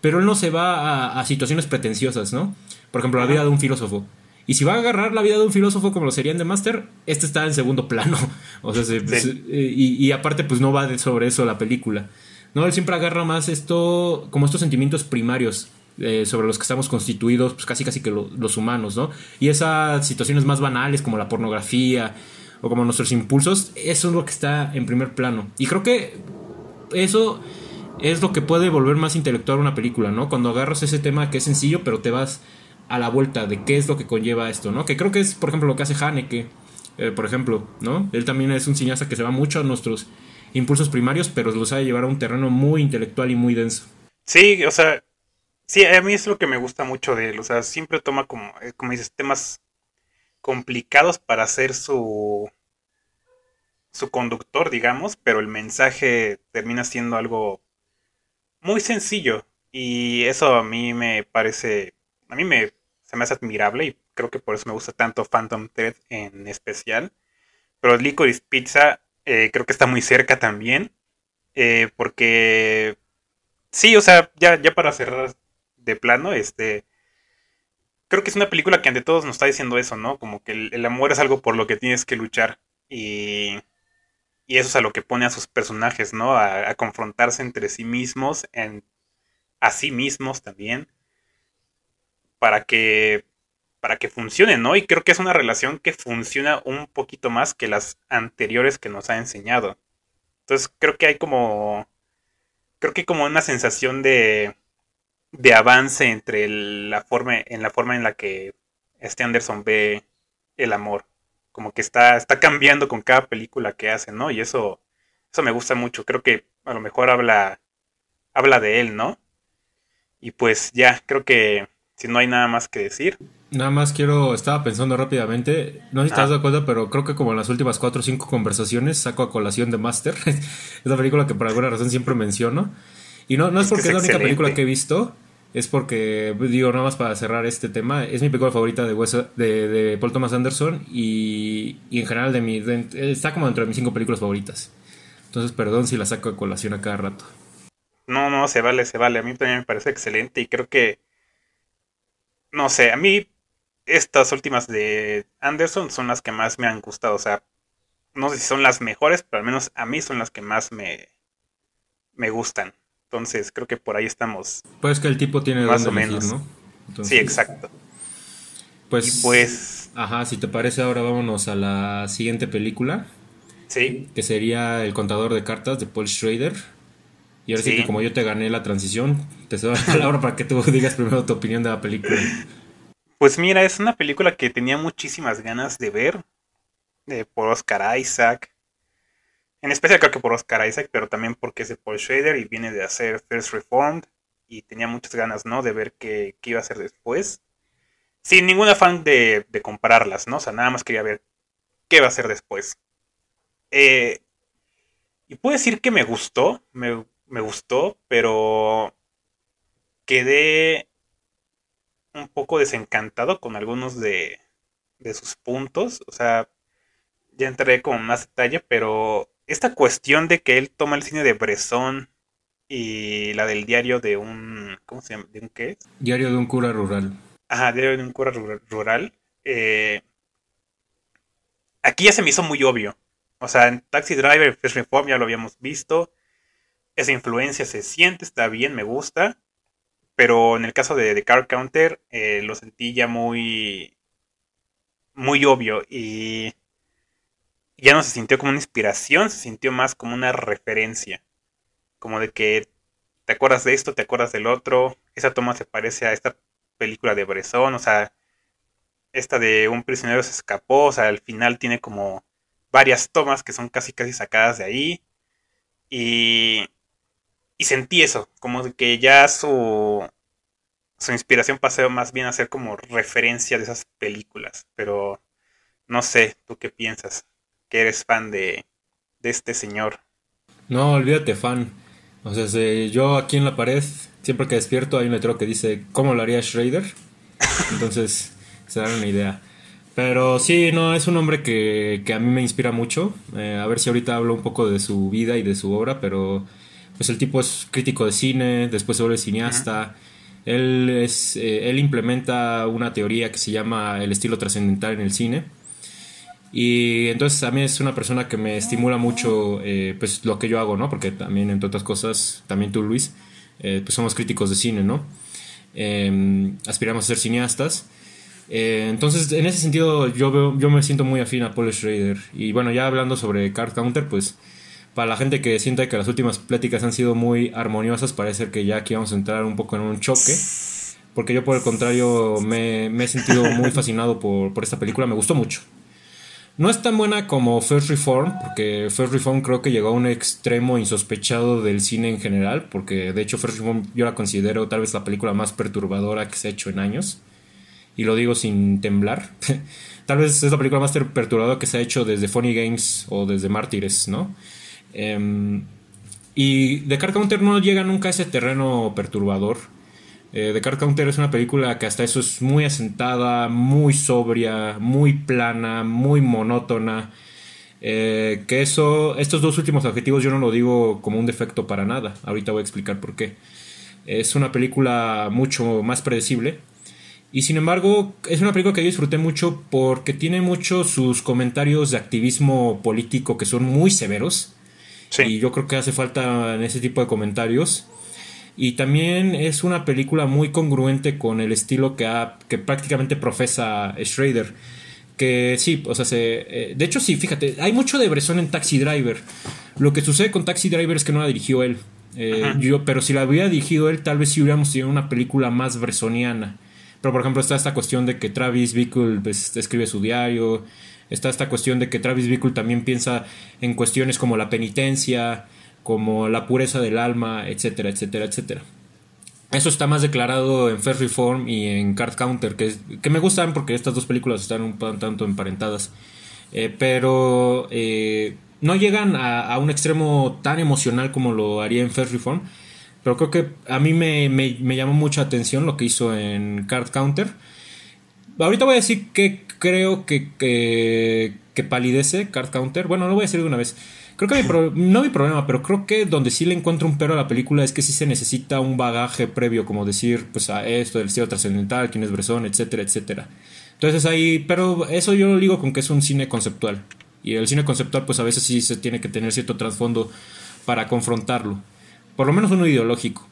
pero él no se va a, situaciones pretenciosas, ¿no? Por ejemplo, la vida de un filósofo. Y si va a agarrar la vida de un filósofo como lo sería en The Master, este está en segundo plano. O sea, pues, eh, y, y, aparte, pues no va sobre eso la película. No, él siempre agarra más esto, como estos sentimientos primarios eh, sobre los que estamos constituidos, pues casi casi que los humanos, ¿no? Y esas situaciones más banales como la pornografía o como nuestros impulsos, eso es lo que está en primer plano. Y creo que eso es lo que puede volver más intelectual una película, ¿no? Cuando agarras ese tema que es sencillo, pero te vas a la vuelta de qué es lo que conlleva esto, ¿no? Que creo que es, por ejemplo, lo que hace Haneke, eh, por ejemplo, ¿no? Él también es un cineasta que se va mucho a nuestros impulsos primarios, pero los sabe llevar a un terreno muy intelectual y muy denso. Sí, o sea, Sí, a mí es lo que me gusta mucho de él. O sea, siempre toma como, eh, como dices, temas complicados para hacer su, su conductor, digamos, pero el mensaje termina siendo algo muy sencillo. Y eso a mí me parece, a mí me, se me hace admirable y creo que por eso me gusta tanto Phantom Thread en especial. Pero Licorice Pizza eh, creo que está muy cerca también. Eh, porque sí, o sea, ya, ya para cerrar de plano, este, creo que es una película que ante todos nos está diciendo eso, ¿no? Como que el, amor es algo por lo que tienes que luchar y, y eso es a lo que pone a sus personajes, ¿no? A, confrontarse entre sí mismos, en, a sí mismos también, para que para que funcione, ¿no? Y creo que es una relación que funciona un poquito más que las anteriores que nos ha enseñado. Entonces creo que hay como, creo que como una sensación de, de avance entre la forma, en la forma en la que este Anderson ve el amor. Como que está, está cambiando con cada película que hace, ¿no? Y eso, eso me gusta mucho. Creo que a lo mejor habla, habla de él, ¿no? Y pues ya, creo que si no hay nada más que decir. Nada más quiero, estaba pensando rápidamente, no sé si estás ah. de acuerdo, pero creo que como en las últimas cuatro o cinco conversaciones saco a colación de Master. es la película que por alguna razón siempre menciono. Y no, no es, porque es la única película que he visto, es porque, digo, nada más para cerrar este tema, es mi película favorita de, de, de Paul Thomas Anderson y, y en general de mi, está como dentro de mis cinco películas favoritas. Entonces, perdón si la saco a colación a cada rato. No, no, se vale, se vale. A mí también me parece excelente y creo que, no sé, a mí estas últimas de Anderson son las que más me han gustado. O sea, no sé si son las mejores, pero al menos a mí son las que más me, me gustan. Entonces, creo que por ahí estamos. Pues que el tipo tiene más o menos, ¿no? sí, exacto. Pues, pues. Ajá, si te parece, ahora vámonos a la siguiente película. Sí. Que sería El contador de cartas de Paul Schrader. Y ahora sí, que como yo te gané la transición, te cedo la palabra para que tú digas primero tu opinión de la película. Pues mira, es una película que tenía muchísimas ganas de ver. De, por Oscar Isaac. En especial creo que por Oscar Isaac, pero también porque es de Paul Schrader y viene de hacer First Reformed. Y tenía muchas ganas, ¿no? De ver qué, iba a hacer después. Sin ningún afán de, de, compararlas, ¿no? O sea, nada más quería ver qué va a hacer después. Eh, y puedo decir que me gustó, me, me gustó, pero quedé un poco desencantado con algunos de, de sus puntos. O sea, ya entré con más detalle, pero esta cuestión de que él toma el cine de Bresson y la del diario de un. ¿Cómo se llama? ¿De un qué? Diario de un cura rural. Ajá, diario de un cura rural. Eh, aquí ya se me hizo muy obvio. O sea, en Taxi Driver, First Reform ya lo habíamos visto. Esa influencia se siente, está bien, me gusta. Pero en el caso de The Car Counter eh, lo sentí ya muy, muy obvio y ya no se sintió como una inspiración, se sintió más como una referencia. Como de que te acuerdas de esto, te acuerdas del otro. Esa toma se parece a esta película de Bresson, o sea, esta de un prisionero se escapó, o sea, al final tiene como varias tomas que son casi casi sacadas de ahí. Y y sentí eso, como que ya su, su inspiración pasó más bien a ser como referencia de esas películas. Pero no sé, ¿tú qué piensas? Que eres fan de, de este señor. No, olvídate, fan. O sea, yo aquí en la pared, siempre que despierto, hay un letrero que dice, ¿cómo lo haría Schrader? Entonces, se dan una idea. Pero sí, no, es un hombre que, que a mí me inspira mucho. Eh, a ver si ahorita hablo un poco de su vida y de su obra, pero pues el tipo es crítico de cine, después se vuelve cineasta. Él, es, eh, él implementa una teoría que se llama el estilo trascendental en el cine. Y entonces a mí es una persona que me estimula mucho eh, pues lo que yo hago, ¿no? Porque también, entre otras cosas, también tú, Luis, eh, pues somos críticos de cine, ¿no? Em, aspiramos a ser cineastas. entonces, en ese sentido, yo, veo, yo me siento muy afín a Paul Schrader. Y bueno, ya hablando sobre Card Counter, pues para la gente que siente que las últimas pláticas han sido muy armoniosas, parece que ya aquí vamos a entrar un poco en un choque. Porque yo por el contrario me, he sentido muy fascinado por, esta película, me gustó mucho. No es tan buena como First Reform, porque First Reform creo que llegó a un extremo insospechado del cine en general, porque de hecho First Reform yo la considero tal vez la película más perturbadora que se ha hecho en años, y lo digo sin temblar. tal vez es la película más perturbadora que se ha hecho desde Funny Games o desde Mártires, ¿no? Em, y The Card Counter no llega nunca a ese terreno perturbador. Eh, The Card Counter es una película que hasta eso es muy asentada, muy sobria, muy plana, muy monótona. Eh, que eso, estos dos últimos adjetivos yo no lo digo como un defecto para nada. Ahorita voy a explicar por qué. Es una película mucho más predecible. Y sin embargo, es una película que yo disfruté mucho porque tiene muchos sus comentarios de activismo político que son muy severos y yo creo que hace falta en ese tipo de comentarios. Y también es una película muy congruente con el estilo que, ha, que prácticamente profesa Schrader. Que sí, o sea, se, eh, de hecho sí, fíjate, hay mucho de Bresson en Taxi Driver. Lo que sucede con Taxi Driver es que no la dirigió él. Eh, yo, pero si la hubiera dirigido él, tal vez sí hubiéramos tenido una película más bresoniana. Pero por ejemplo está esta cuestión de que Travis Bickle pues, escribe su diario. Está esta cuestión de que Travis Bickle también piensa en cuestiones como la penitencia, como la pureza del alma, etcétera, etcétera, etcétera. Eso está más declarado en Fair Reform y en Card Counter, que, que me gustan porque estas dos películas están un tanto emparentadas. Eh, pero eh, no llegan a, un extremo tan emocional como lo haría en Fair Reform. Pero creo que a mí me, me, llamó mucha atención lo que hizo en Card Counter. Ahorita voy a decir que creo que, que, que palidece Card Counter. Bueno, lo voy a decir de una vez. Creo que no mi problema, pero creo que donde sí le encuentro un pero a la película es que sí se necesita un bagaje previo, como decir, pues a esto del estilo trascendental, quién es Bresson, etcétera, etcétera. Entonces ahí, pero eso yo lo digo con que es un cine conceptual. Y el cine conceptual, pues a veces sí se tiene que tener cierto trasfondo para confrontarlo. Por lo menos uno ideológico.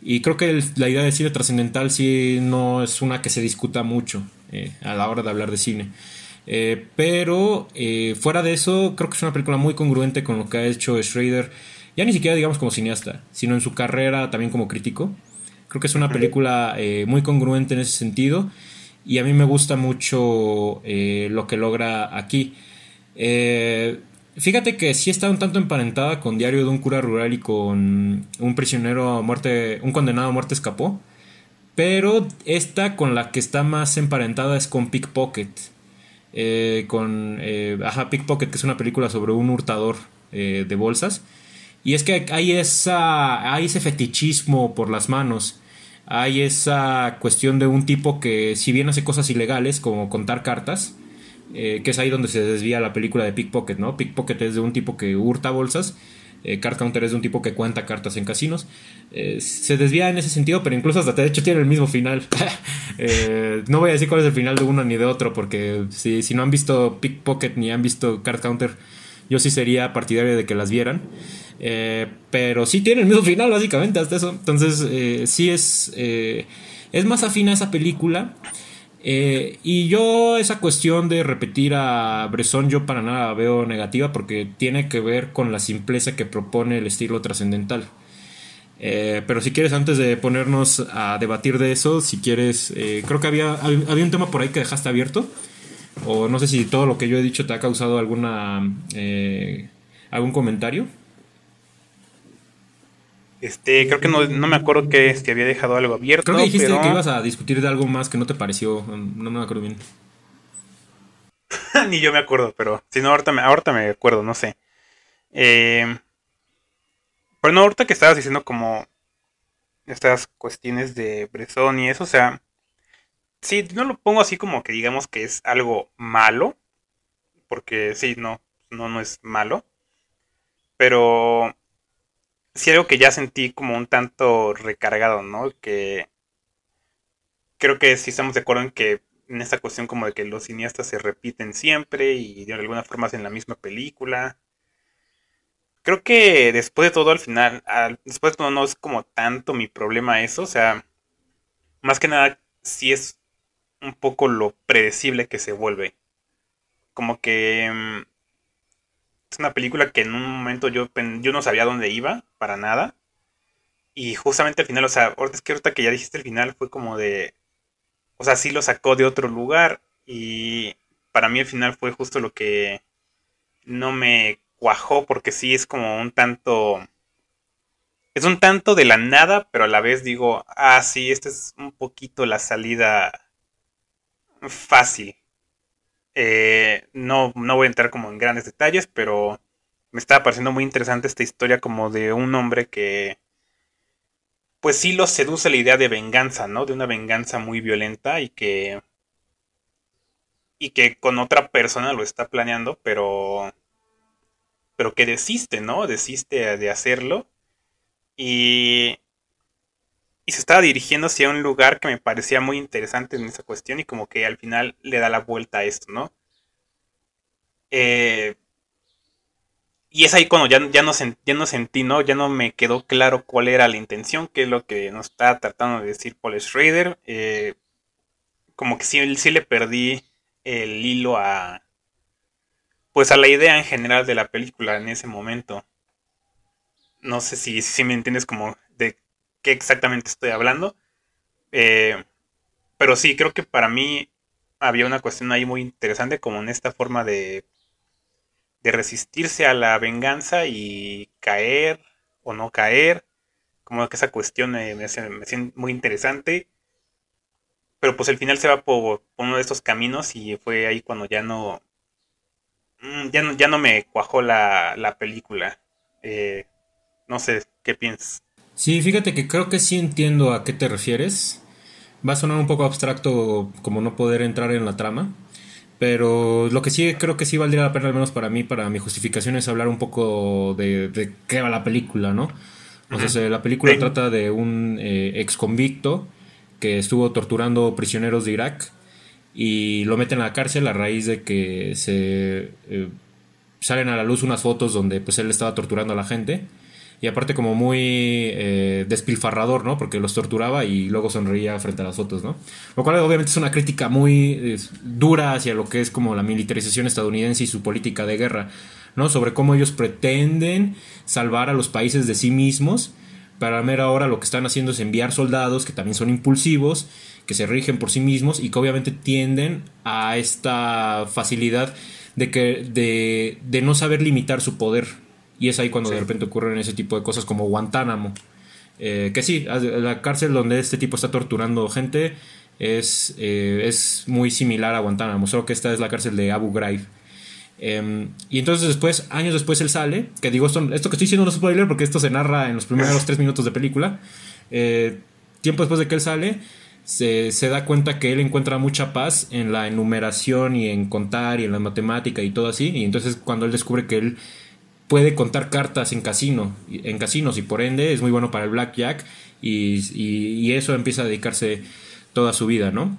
Y creo que la idea de cine trascendental sí no es una que se discuta mucho eh, a la hora de hablar de cine. Eh, pero eh, fuera de eso, creo que es una película muy congruente con lo que ha hecho Schrader, ya ni siquiera digamos como cineasta, sino en su carrera también como crítico. Creo que es una película eh, muy congruente en ese sentido y a mí me gusta mucho lo que logra aquí. fíjate que sí está un tanto emparentada con Diario de un cura rural y con un prisionero a muerte, un condenado a muerte escapó. Pero esta con la que está más emparentada es con Pickpocket. Eh, con eh, Pickpocket, que es una película sobre un hurtador eh, de bolsas. Y es que hay, esa, hay ese fetichismo por las manos. Hay esa cuestión de un tipo que, si bien hace cosas ilegales, como contar cartas, que es ahí donde se desvía la película de Pickpocket, ¿no? Pickpocket es de un tipo que hurta bolsas eh, Card Counter es de un tipo que cuenta cartas en casinos. Eh, se desvía en ese sentido, pero incluso hasta de hecho tiene el mismo final. Eh, no voy a decir cuál es el final de uno ni de otro, porque si, si no han visto Pickpocket ni han visto Card Counter, yo sí sería partidario de que las vieran. pero sí tiene el mismo final, básicamente, hasta eso. Entonces, sí es, es más afín a esa película. Eh, y yo esa cuestión de repetir a Bresson yo para nada la veo negativa porque tiene que ver con la simpleza que propone el estilo trascendental. Eh, pero si quieres, antes de ponernos a debatir de eso, si quieres, eh, creo que había, había un tema por ahí que dejaste abierto. O no sé si todo lo que yo he dicho te ha causado alguna algún comentario. Este, creo que no, me acuerdo que este, había dejado algo abierto. Creo que dijiste que ibas a discutir de algo más que no te pareció. No me acuerdo bien. Ni yo me acuerdo, pero si no, ahorita me, ahorita me acuerdo, no sé. Eh, pero no, ahorita que estabas diciendo como estas cuestiones de Bresson y eso, o sea, sí, no lo pongo así como que digamos que es algo malo, porque sí, no, no, no es malo, pero sí algo que ya sentí como un tanto recargado, ¿no? Que creo que sí estamos de acuerdo en que en esta cuestión como de que los cineastas se repiten siempre y de alguna forma hacen la misma película. Creo que después de todo al final, después de todo no es como tanto mi problema eso, o sea, más que nada sí es un poco lo predecible que se vuelve. Como que mm, es una película que en un momento yo, yo no sabía dónde iba, para nada. Y justamente al final, o sea, ahorita es que ahorita que ya dijiste el final fue como de... O sea, sí lo sacó de otro lugar y para mí el final fue justo lo que no me cuajó porque sí es como un tanto... Es un tanto de la nada, pero a la vez digo, ah, sí, esta es un poquito la salida fácil. Eh, no, no voy a entrar como en grandes detalles, pero me estaba pareciendo muy interesante esta historia como de un hombre que pues sí lo seduce la idea de venganza, ¿no? De una venganza muy violenta y que y que con otra persona lo está planeando, pero pero que desiste, ¿no? Desiste de hacerlo y y se estaba dirigiendo hacia un lugar que me parecía muy interesante en esa cuestión y como que al final le da la vuelta a esto, ¿no? Eh, y es ahí cuando ya, ya, no, ya no sentí, ¿no? Ya no me quedó claro cuál era la intención, qué es lo que nos está tratando de decir Paul Schrader. Eh, como que sí, sí le perdí el hilo a. Pues a la idea en general de la película en ese momento. No sé si, si me entiendes como qué exactamente estoy hablando. Eh, pero sí, creo que para mí había una cuestión ahí muy interesante, como en esta forma de de resistirse a la venganza y caer o no caer. Como que esa cuestión me, me, siente muy interesante. Pero pues el final se va por, uno de estos caminos y fue ahí cuando ya no... Mm, ya no, ya no me cuajó la, la película. Eh, no sé, ¿qué piensas? Sí, fíjate que creo que sí entiendo a qué te refieres. Va a sonar un poco abstracto como no poder entrar en la trama. Pero lo que sí creo que sí valdría la pena, al menos para mí, para mi justificación, es hablar un poco de, qué va la película, ¿no? O sea, la película trata de un eh, ex convicto que estuvo torturando prisioneros de Irak y lo meten a la cárcel a raíz de que se eh, salen a la luz unas fotos donde pues él estaba torturando a la gente y aparte como muy eh, despilfarrador, ¿no? Porque los torturaba y luego sonreía frente a las fotos, ¿no? Lo cual obviamente es una crítica muy dura hacia lo que es como la militarización estadounidense y su política de guerra, ¿no? Sobre cómo ellos pretenden salvar a los países de sí mismos. Para ver ahora lo que están haciendo es enviar soldados que también son impulsivos, que se rigen por sí mismos y que obviamente tienden a esta facilidad de, que, de, de no saber limitar su poder, y es ahí cuando de repente ocurren ese tipo de cosas como Guantánamo. Eh, que sí, la cárcel donde este tipo está torturando gente es, eh, es muy similar a Guantánamo, solo que esta es la cárcel de Abu Ghraib. Em, y entonces después, años después él sale, que digo, esto, esto que estoy diciendo no es spoiler porque esto se narra en los primeros tres minutos de película. Eh, tiempo después de que él sale, se, se, da cuenta que él encuentra mucha paz en la enumeración y en contar y en la matemática y todo así. Y entonces cuando él descubre que él puede contar cartas en casino, en casinos y por ende es muy bueno para el blackjack y, y, eso empieza a dedicarse toda su vida, ¿no?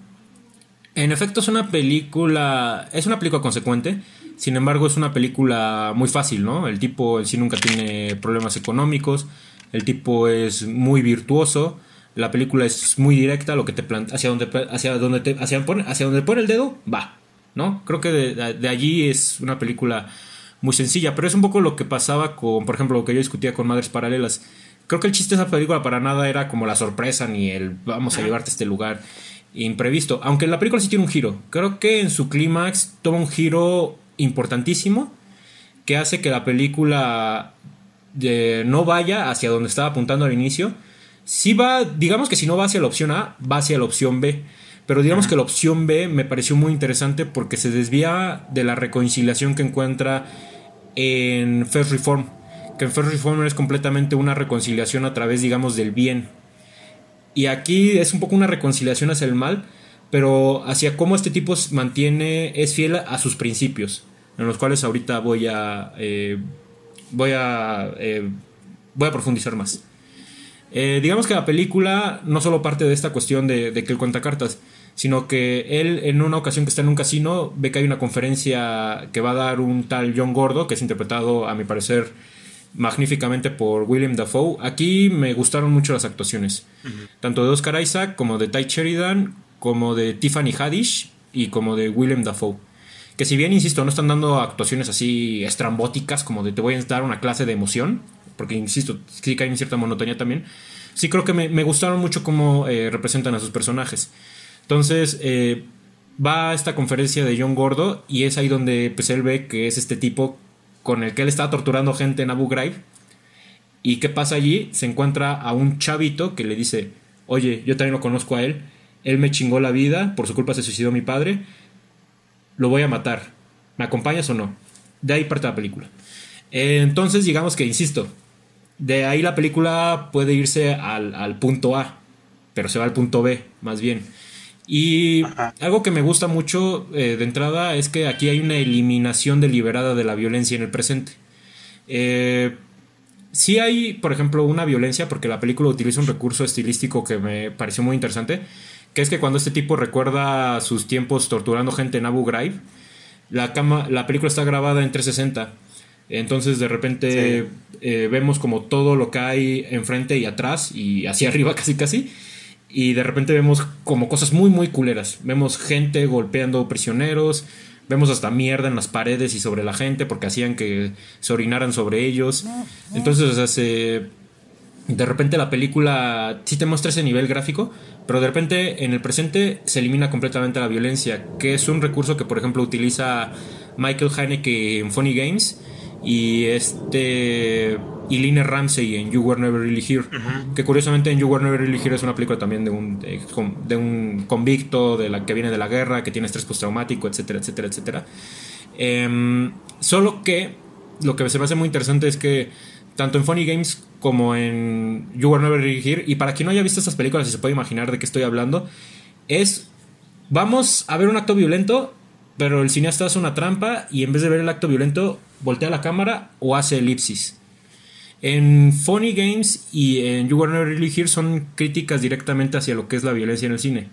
En efecto es una película, es una película consecuente, sin embargo es una película muy fácil, ¿no? El tipo en sí nunca tiene problemas económicos, el tipo es muy virtuoso, la película es muy directa, lo que te plantea, hacia donde, hacia donde te, hacia, hacia donde pone el dedo, va, ¿no? Creo que de, de allí es una película muy sencilla, pero es un poco lo que pasaba con, por ejemplo, lo que yo discutía con Madres Paralelas. Creo que el chiste de esa película para nada era como la sorpresa ni el vamos a llevarte a este lugar imprevisto, aunque la película sí tiene un giro. Creo que en su clímax toma un giro importantísimo que hace que la película de, no vaya hacia donde estaba apuntando al inicio. Si va, digamos que si no va hacia la opción A, va hacia la opción B. Pero digamos que la opción B me pareció muy interesante porque se desvía de la reconciliación que encuentra en First Reform. Que en First Reform es completamente una reconciliación a través, digamos, del bien. Y aquí es un poco una reconciliación hacia el mal, pero hacia cómo este tipo mantiene, es fiel a sus principios, en los cuales ahorita voy a, eh, voy a, eh, voy a profundizar más. Eh, digamos que la película no solo parte de esta cuestión de, de que él cuenta cartas, sino que él en una ocasión que está en un casino ve que hay una conferencia que va a dar un tal John Gordo, que es interpretado a mi parecer magníficamente por William Dafoe. Aquí me gustaron mucho las actuaciones, tanto de Oscar Isaac como de Ty Sheridan, como de Tiffany Haddish y como de William Dafoe. Que si bien, insisto, no están dando actuaciones así estrambóticas como de te voy a dar una clase de emoción, porque insisto, sí que hay cierta monotonía también, sí creo que me, gustaron mucho cómo eh, representan a sus personajes. Entonces, eh, va a esta conferencia de John Gordo y es ahí donde pues, él ve que es este tipo con el que él está torturando gente en Abu Ghraib. ¿Y qué pasa allí? Se encuentra a un chavito que le dice, oye, yo también lo conozco a él, él me chingó la vida, por su culpa se suicidó mi padre, lo voy a matar, ¿me acompañas o no? De ahí parte la película. entonces, digamos que, insisto, de ahí la película puede irse al, al punto A, pero se va al punto B, más bien. Y algo que me gusta mucho eh, de entrada es que aquí hay una eliminación deliberada de la violencia en el presente. Eh, sí hay, por ejemplo, una violencia, porque la película utiliza un recurso estilístico que me pareció muy interesante, que es que cuando este tipo recuerda sus tiempos torturando gente en Abu Ghraib, la, la película está grabada en 360. Entonces de repente eh, vemos como todo lo que hay enfrente y atrás y hacia arriba casi casi. Y de repente vemos como cosas muy muy culeras. Vemos gente golpeando prisioneros. Vemos hasta mierda en las paredes y sobre la gente porque hacían que se orinaran sobre ellos. Entonces, o sea, se, de repente la película sí te muestra ese nivel gráfico, pero de repente en el presente se elimina completamente la violencia, que es un recurso que por ejemplo utiliza Michael Haneke en Funny Games y este y Lina Ramsey en You Were Never Really Here. Que curiosamente en You Were Never Really Here es una película también de un de, un convicto de la que viene de la guerra que tiene estrés postraumático etcétera etcétera etcétera. Em, solo que lo que se me hace muy interesante es que tanto en Funny Games como en You Were Never Really Here y para quien no haya visto estas películas y se puede imaginar de qué estoy hablando es vamos a ver un acto violento pero el cineasta hace una trampa y en vez de ver el acto violento, voltea la cámara o hace elipsis. En Funny Games y en You Were Never Really Here son críticas directamente hacia lo que es la violencia en el cine.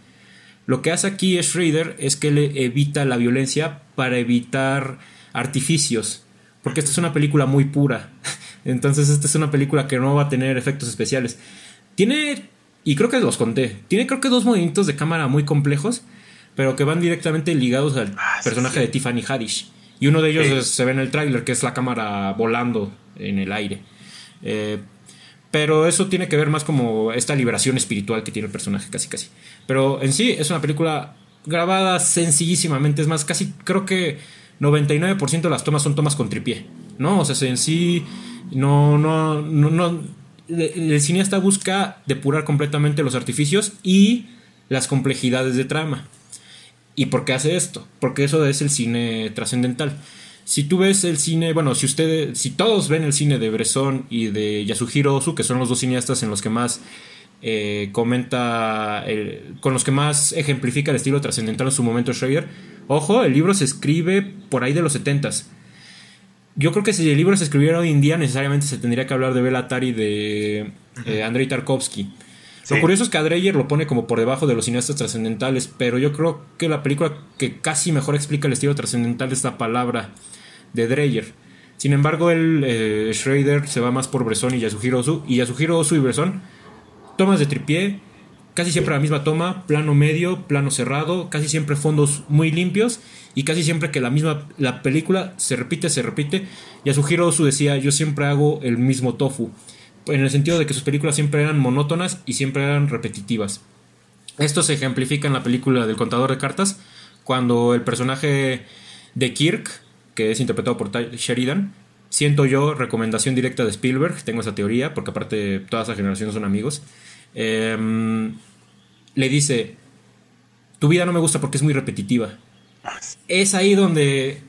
Lo que hace aquí Schrader es que le evita la violencia para evitar artificios. Porque esta es una película muy pura. Entonces esta es una película que no va a tener efectos especiales. Tiene, y creo que los conté, tiene creo que dos movimientos de cámara muy complejos pero que van directamente ligados al ah, personaje de Tiffany Haddish. Y uno de ellos se ve en el tráiler, que es la cámara volando en el aire. Eh, pero eso tiene que ver más como esta liberación espiritual que tiene el personaje, casi casi. Pero en sí es una película grabada sencillísimamente. Es más, casi creo que 99% de las tomas son tomas con tripié. ¿No? O sea, en sí no, no, no, no. El cineasta busca depurar completamente los artificios y las complejidades de trama. ¿Y por qué hace esto? Porque eso es el cine trascendental. Si tú ves el cine, bueno, si ustedes, si todos ven el cine de Bresson y de Yasuhiro Ozu, que son los dos cineastas en los que más eh, comenta, con los que más ejemplifica el estilo trascendental en su momento Schrader, ojo, el libro se escribe por ahí de los 70 Yo creo que si el libro se escribiera hoy en día, necesariamente se tendría que hablar de Belatari y de eh, Andrei Tarkovsky. Lo curioso es que a Dreyer lo pone como por debajo de los cineastas trascendentales, pero yo creo que la película que casi mejor explica el estilo trascendental es la palabra de Dreyer. Sin embargo, el eh, Schrader se va más por Bresson y Yasuhiro Ozu, y Yasuhiro Ozu y Bresson, tomas de tripié, casi siempre la misma toma, plano medio, plano cerrado, casi siempre fondos muy limpios y casi siempre que la misma la película se repite, se repite. Yasuhiro Ozu decía, "Yo siempre hago el mismo tofu." en el sentido de que sus películas siempre eran monótonas y siempre eran repetitivas. Esto se ejemplifica en la película del contador de cartas, cuando el personaje de Kirk, que es interpretado por Sheridan, siento yo recomendación directa de Spielberg, tengo esa teoría, porque aparte toda esa generación son amigos, em, le dice, tu vida no me gusta porque es muy repetitiva. Es ahí donde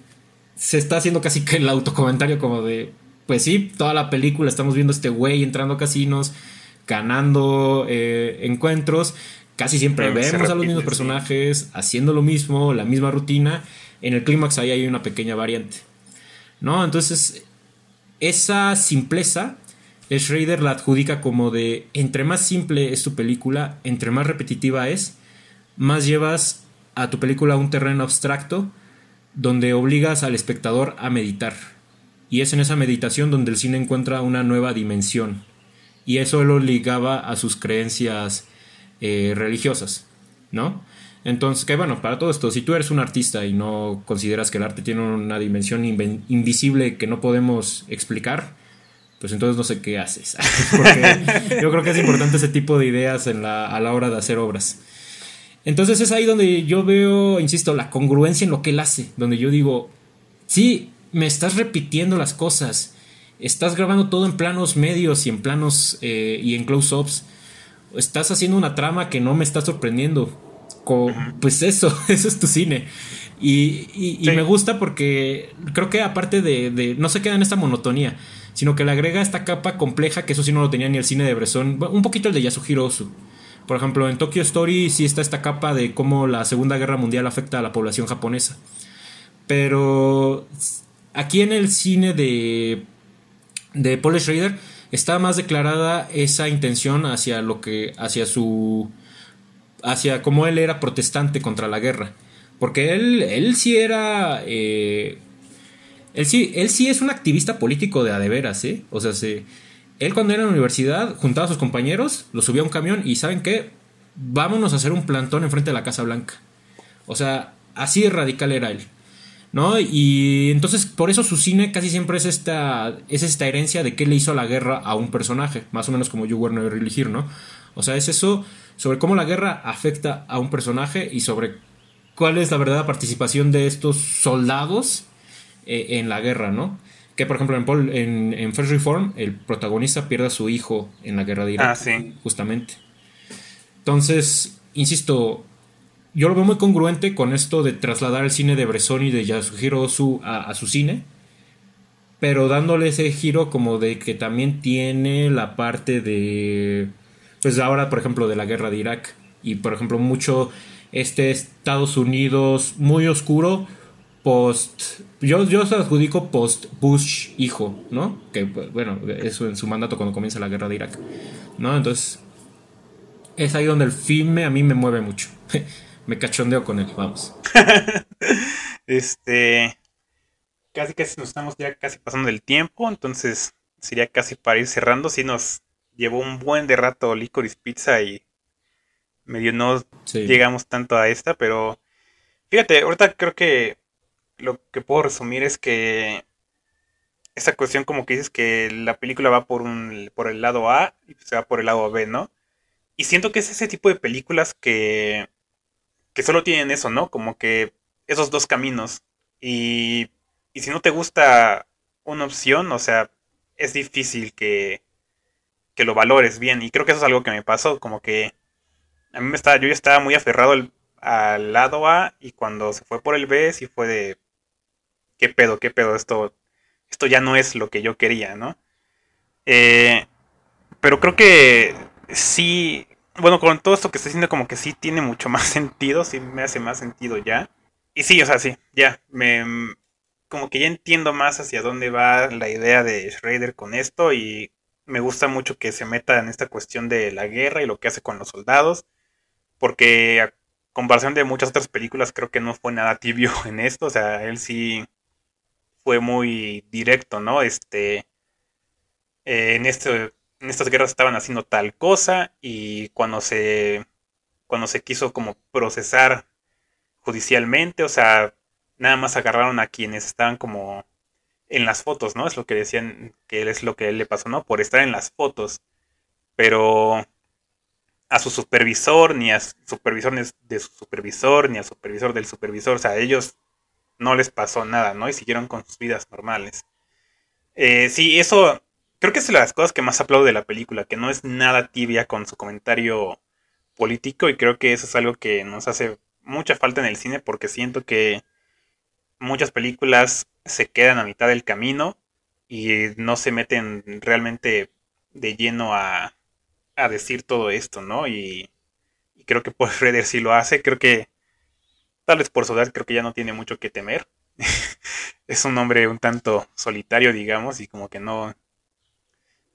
se está haciendo casi que el autocomentario como de, pues sí, toda la película estamos viendo a este güey entrando a casinos, ganando eh, encuentros. Casi siempre vemos a los mismos personajes haciendo lo mismo, la misma rutina. En el clímax ahí hay una pequeña variante. ¿No? Entonces, esa simpleza, Schrader la adjudica como de entre más simple es tu película, entre más repetitiva es, más llevas a tu película a un terreno abstracto donde obligas al espectador a meditar y es en esa meditación donde el cine encuentra una nueva dimensión. Y eso lo ligaba a sus creencias eh, religiosas, ¿no? Entonces, que bueno, para todo esto, si tú eres un artista y no consideras que el arte tiene una dimensión invisible que no podemos explicar, pues entonces no sé qué haces. Porque yo creo que es importante ese tipo de ideas a la hora de hacer obras. Entonces es ahí donde yo veo, insisto, la congruencia en lo que él hace, donde yo digo, sí, me estás repitiendo las cosas. Estás grabando todo en planos medios y en planos eh, y en close-ups. Estás haciendo una trama que no me está sorprendiendo. Pues eso, eso es tu cine. Y, me gusta porque creo que aparte de, No se queda en esta monotonía, sino que le agrega esta capa compleja que eso sí no lo tenía ni el cine de Bresson. Un poquito el de Yasuhiro Ozu. Por ejemplo, en Tokyo Story sí está esta capa de cómo la Segunda Guerra Mundial afecta a la población japonesa. Pero Aquí en el cine de, de Paul Schrader está más declarada esa intención hacia lo que, hacia su, hacia cómo él era protestante contra la guerra. Porque él, él sí era, eh, Él sí, él sí es un activista político de a de veras, ¿eh? O sea, sí, él cuando era en la universidad juntaba a sus compañeros, los subía a un camión y ¿saben qué? Vámonos a hacer un plantón enfrente de la Casa Blanca. O sea, así de radical era él. ¿No? Y entonces por eso su cine casi siempre es esta, es esta herencia de que le hizo la guerra a un personaje, más o menos como You Were Never Really ¿no? O sea, es eso sobre cómo la guerra afecta a un personaje y sobre cuál es la verdadera participación de estos soldados eh, en la guerra, ¿no? Que por ejemplo en, Paul, en, First Reform el protagonista pierde a su hijo en la guerra de Irak. Ah, sí. Justamente. Entonces, insisto, yo lo veo muy congruente con esto de trasladar el cine de Bresson y de Yasuhiro Ozu a, su cine, pero dándole ese giro como de que también tiene la parte de, pues ahora por ejemplo de la guerra de Irak y por ejemplo mucho este Estados Unidos muy oscuro post yo, yo se adjudico post Bush hijo, ¿no? Que bueno, eso en su mandato cuando comienza la guerra de Irak, ¿no? Entonces es ahí donde el filme a mí me mueve mucho. me cachondeo con él, vamos. este. Casi casi nos estamos ya casi pasando el tiempo, entonces sería casi para ir cerrando. Si nos llevó un buen de rato Licorice Pizza y medio no llegamos tanto a esta, pero fíjate, ahorita creo que lo que puedo resumir es que esa cuestión como que dices que la película va por un por el lado A y se va por el lado B, ¿no? Y siento que es ese tipo de películas que que solo tienen eso, ¿no? Como que esos dos caminos. Y, y si no te gusta una opción, o sea, es difícil que, que lo valores bien. Y creo que eso es algo que me pasó, como que a mí me estaba, yo ya estaba muy aferrado al, lado A y cuando se fue por el B, sí fue de, ¿qué pedo, qué pedo? Esto, esto ya no es lo que yo quería, ¿no? Eh, pero creo que sí, bueno, con todo esto que estoy diciendo, como que sí tiene mucho más sentido, sí me hace más sentido ya. Y sí, o sea, sí, ya, me, como que ya entiendo más hacia dónde va la idea de Schrader con esto y me gusta mucho que se meta en esta cuestión de la guerra y lo que hace con los soldados, porque a comparación de muchas otras películas creo que no fue nada tibio en esto, o sea, él sí fue muy directo, ¿no? Este, eh, en este en estas guerras estaban haciendo tal cosa y cuando se cuando se quiso como procesar judicialmente, o sea, nada más agarraron a quienes estaban como en las fotos, ¿no? Es lo que decían que es lo que él le pasó, ¿no? Por estar en las fotos. Pero a su supervisor, ni a supervisores de su supervisor, ni al supervisor del supervisor, o sea, a ellos no les pasó nada, ¿no? Y siguieron con sus vidas normales. Eh, sí, eso creo que es de las cosas que más aplaudo de la película, que no es nada tibia con su comentario político y creo que eso es algo que nos hace mucha falta en el cine porque siento que muchas películas se quedan a mitad del camino y no se meten realmente de lleno a, a decir todo esto, ¿no? Y, creo que por Redder sí lo hace, creo que tal vez por su creo que ya no tiene mucho que temer. es un hombre un tanto solitario, digamos, y como que no,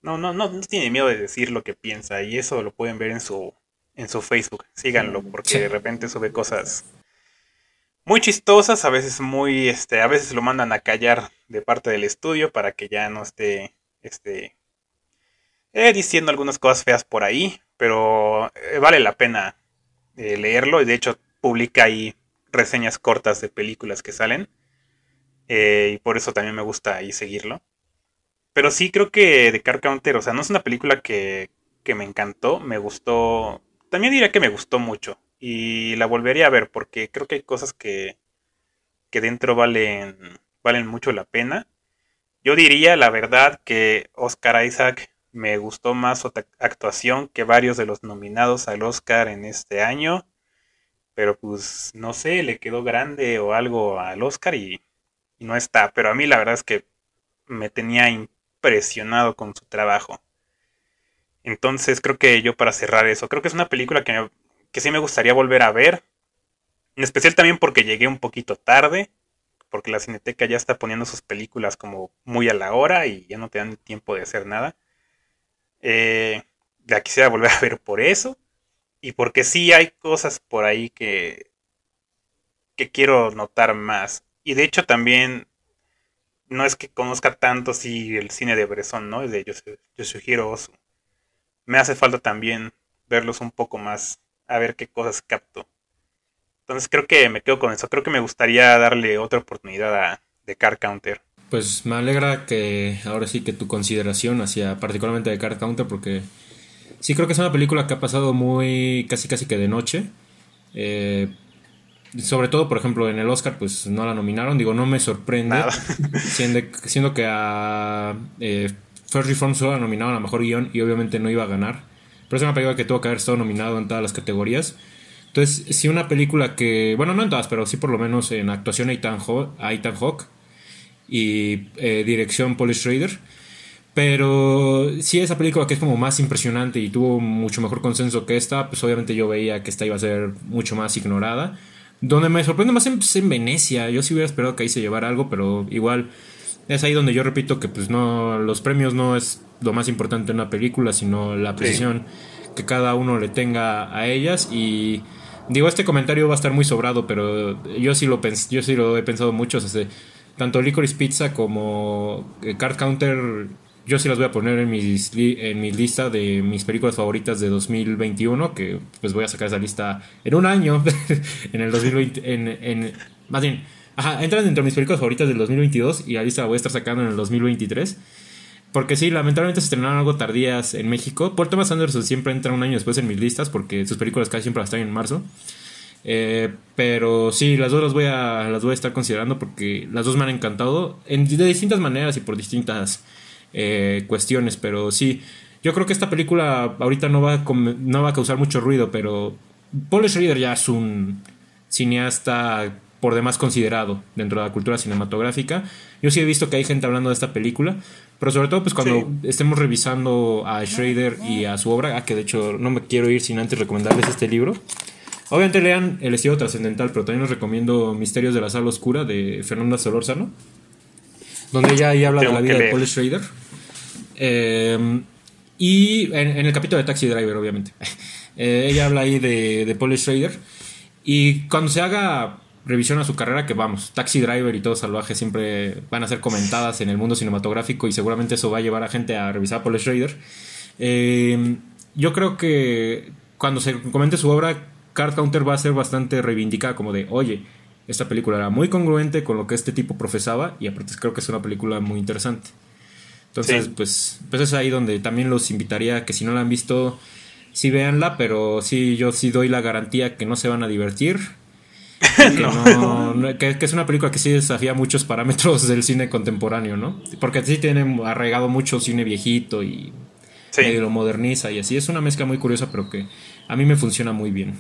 no, no, no, tiene miedo de decir lo que piensa y eso lo pueden ver en su, en su Facebook. Síganlo porque de repente sube cosas muy chistosas, a veces muy, este, a veces lo mandan a callar de parte del estudio para que ya no esté, este, eh, diciendo algunas cosas feas por ahí, pero eh, vale la pena eh, leerlo y de hecho publica ahí reseñas cortas de películas que salen y por eso también me gusta ahí seguirlo. Pero sí creo que The Car Counter, o sea, no es una película que, que me encantó, me gustó. También diría que me gustó mucho. Y la volvería a ver porque creo que hay cosas que, que dentro valen, valen mucho la pena. Yo diría, la verdad, que Oscar Isaac me gustó más su actuación que varios de los nominados al Oscar en este año. Pero pues no sé, le quedó grande o algo al Oscar y, y no está. Pero a mí la verdad es que me tenía presionado con su trabajo. Entonces creo que yo para cerrar eso, creo que es una película que, que sí me gustaría volver a ver. En especial también porque llegué un poquito tarde, porque la Cineteca ya está poniendo sus películas como muy a la hora y ya no te dan tiempo de hacer nada. Eh, la quisiera volver a ver por eso. Y porque sí hay cosas por ahí que, que quiero notar más. Y de hecho también no es que conozca tanto si el cine de Bresson, ¿no? Es de yo, yo sugiero Osu. Me hace falta también verlos un poco más, a ver qué cosas capto. Entonces creo que me quedo con eso. Creo que me gustaría darle otra oportunidad a The Car Counter. Pues me alegra que ahora sí que tu consideración hacia particularmente The Card Counter porque sí creo que es una película que ha pasado muy casi casi que de noche. Eh, sobre todo, por ejemplo, en el Oscar, pues no la nominaron. Digo, no me sorprende. Siendo, que a eh, First Reform solo la nominaron a mejor guion y obviamente no iba a ganar. Pero es una película que tuvo que haber estado nominado en todas las categorías. Entonces, si una película que, bueno, no en todas, pero sí por lo menos en actuación Ethan, Hawk y eh, dirección Paul Schrader. Pero sí, esa película que es como más impresionante y tuvo mucho mejor consenso que esta, pues obviamente yo veía que esta iba a ser mucho más ignorada. Donde me sorprende más es en Venecia. Yo sí hubiera esperado que ahí se llevara algo, pero igual es ahí donde yo repito que pues no los premios no es lo más importante en una película, sino la precisión que cada uno le tenga a ellas y Digo, este comentario va a estar muy sobrado, pero yo sí lo, yo sí lo he pensado mucho. tanto Licorice Pizza como eh, Card Counter, yo sí las voy a poner en, mis en mi lista de mis películas favoritas de 2021, que pues voy a sacar esa lista en un año, en el 2020, en, en, más bien, ajá, entran dentro de mis películas favoritas del 2022 y la lista la voy a estar sacando en el 2023. Porque sí, lamentablemente se estrenaron algo tardías en México. Paul Thomas Anderson siempre entra un año después en mis listas porque sus películas casi siempre las están en marzo. Eh, pero sí, las dos las voy, a, las voy a estar considerando porque las dos me han encantado en, de distintas maneras y por distintas eh, cuestiones. Pero sí, yo creo que esta película ahorita no va, a, no va a causar mucho ruido, pero Paul Schrader ya es un cineasta por demás considerado dentro de la cultura cinematográfica. Yo sí he visto que hay gente hablando de esta película, pero sobre todo, pues cuando estemos revisando a Schrader y a su obra, a que de hecho no me quiero ir sin antes recomendarles este libro. Obviamente lean El estilo trascendental, pero también les recomiendo Misterios de la Sala Oscura de Fernanda Solórzano, donde ella ahí habla de la vida de Paul Schrader. Eh, y en, el capítulo de Taxi Driver, obviamente. Eh, ella habla ahí de, de Paul Schrader. Y cuando se haga revisión a su carrera que vamos, Taxi Driver y todo salvaje siempre van a ser comentadas en el mundo cinematográfico y seguramente eso va a llevar a gente a revisar a Paul Schrader. Eh, yo creo que cuando se comente su obra, Card Counter va a ser bastante reivindicada como de, oye, esta película era muy congruente con lo que este tipo profesaba y aparte creo que es una película muy interesante. Entonces, pues, pues es ahí donde también los invitaría a que si no la han visto, sí véanla, pero sí, yo sí doy la garantía que no se van a divertir Que, es una película que sí desafía muchos parámetros del cine contemporáneo, ¿no? Porque sí tiene arraigado mucho cine viejito y lo moderniza y así. Es una mezcla muy curiosa, pero que a mí me funciona muy bien.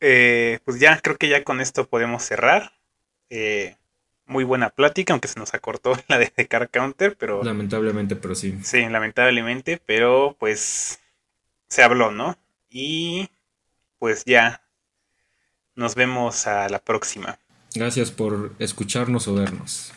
Eh, pues ya, creo que ya con esto podemos cerrar. Eh, muy buena plática, aunque se nos acortó la de Car Counter, pero... Lamentablemente, pero sí. Sí, lamentablemente, pero pues se habló, ¿no? Y pues ya nos vemos a la próxima. Gracias por escucharnos o vernos.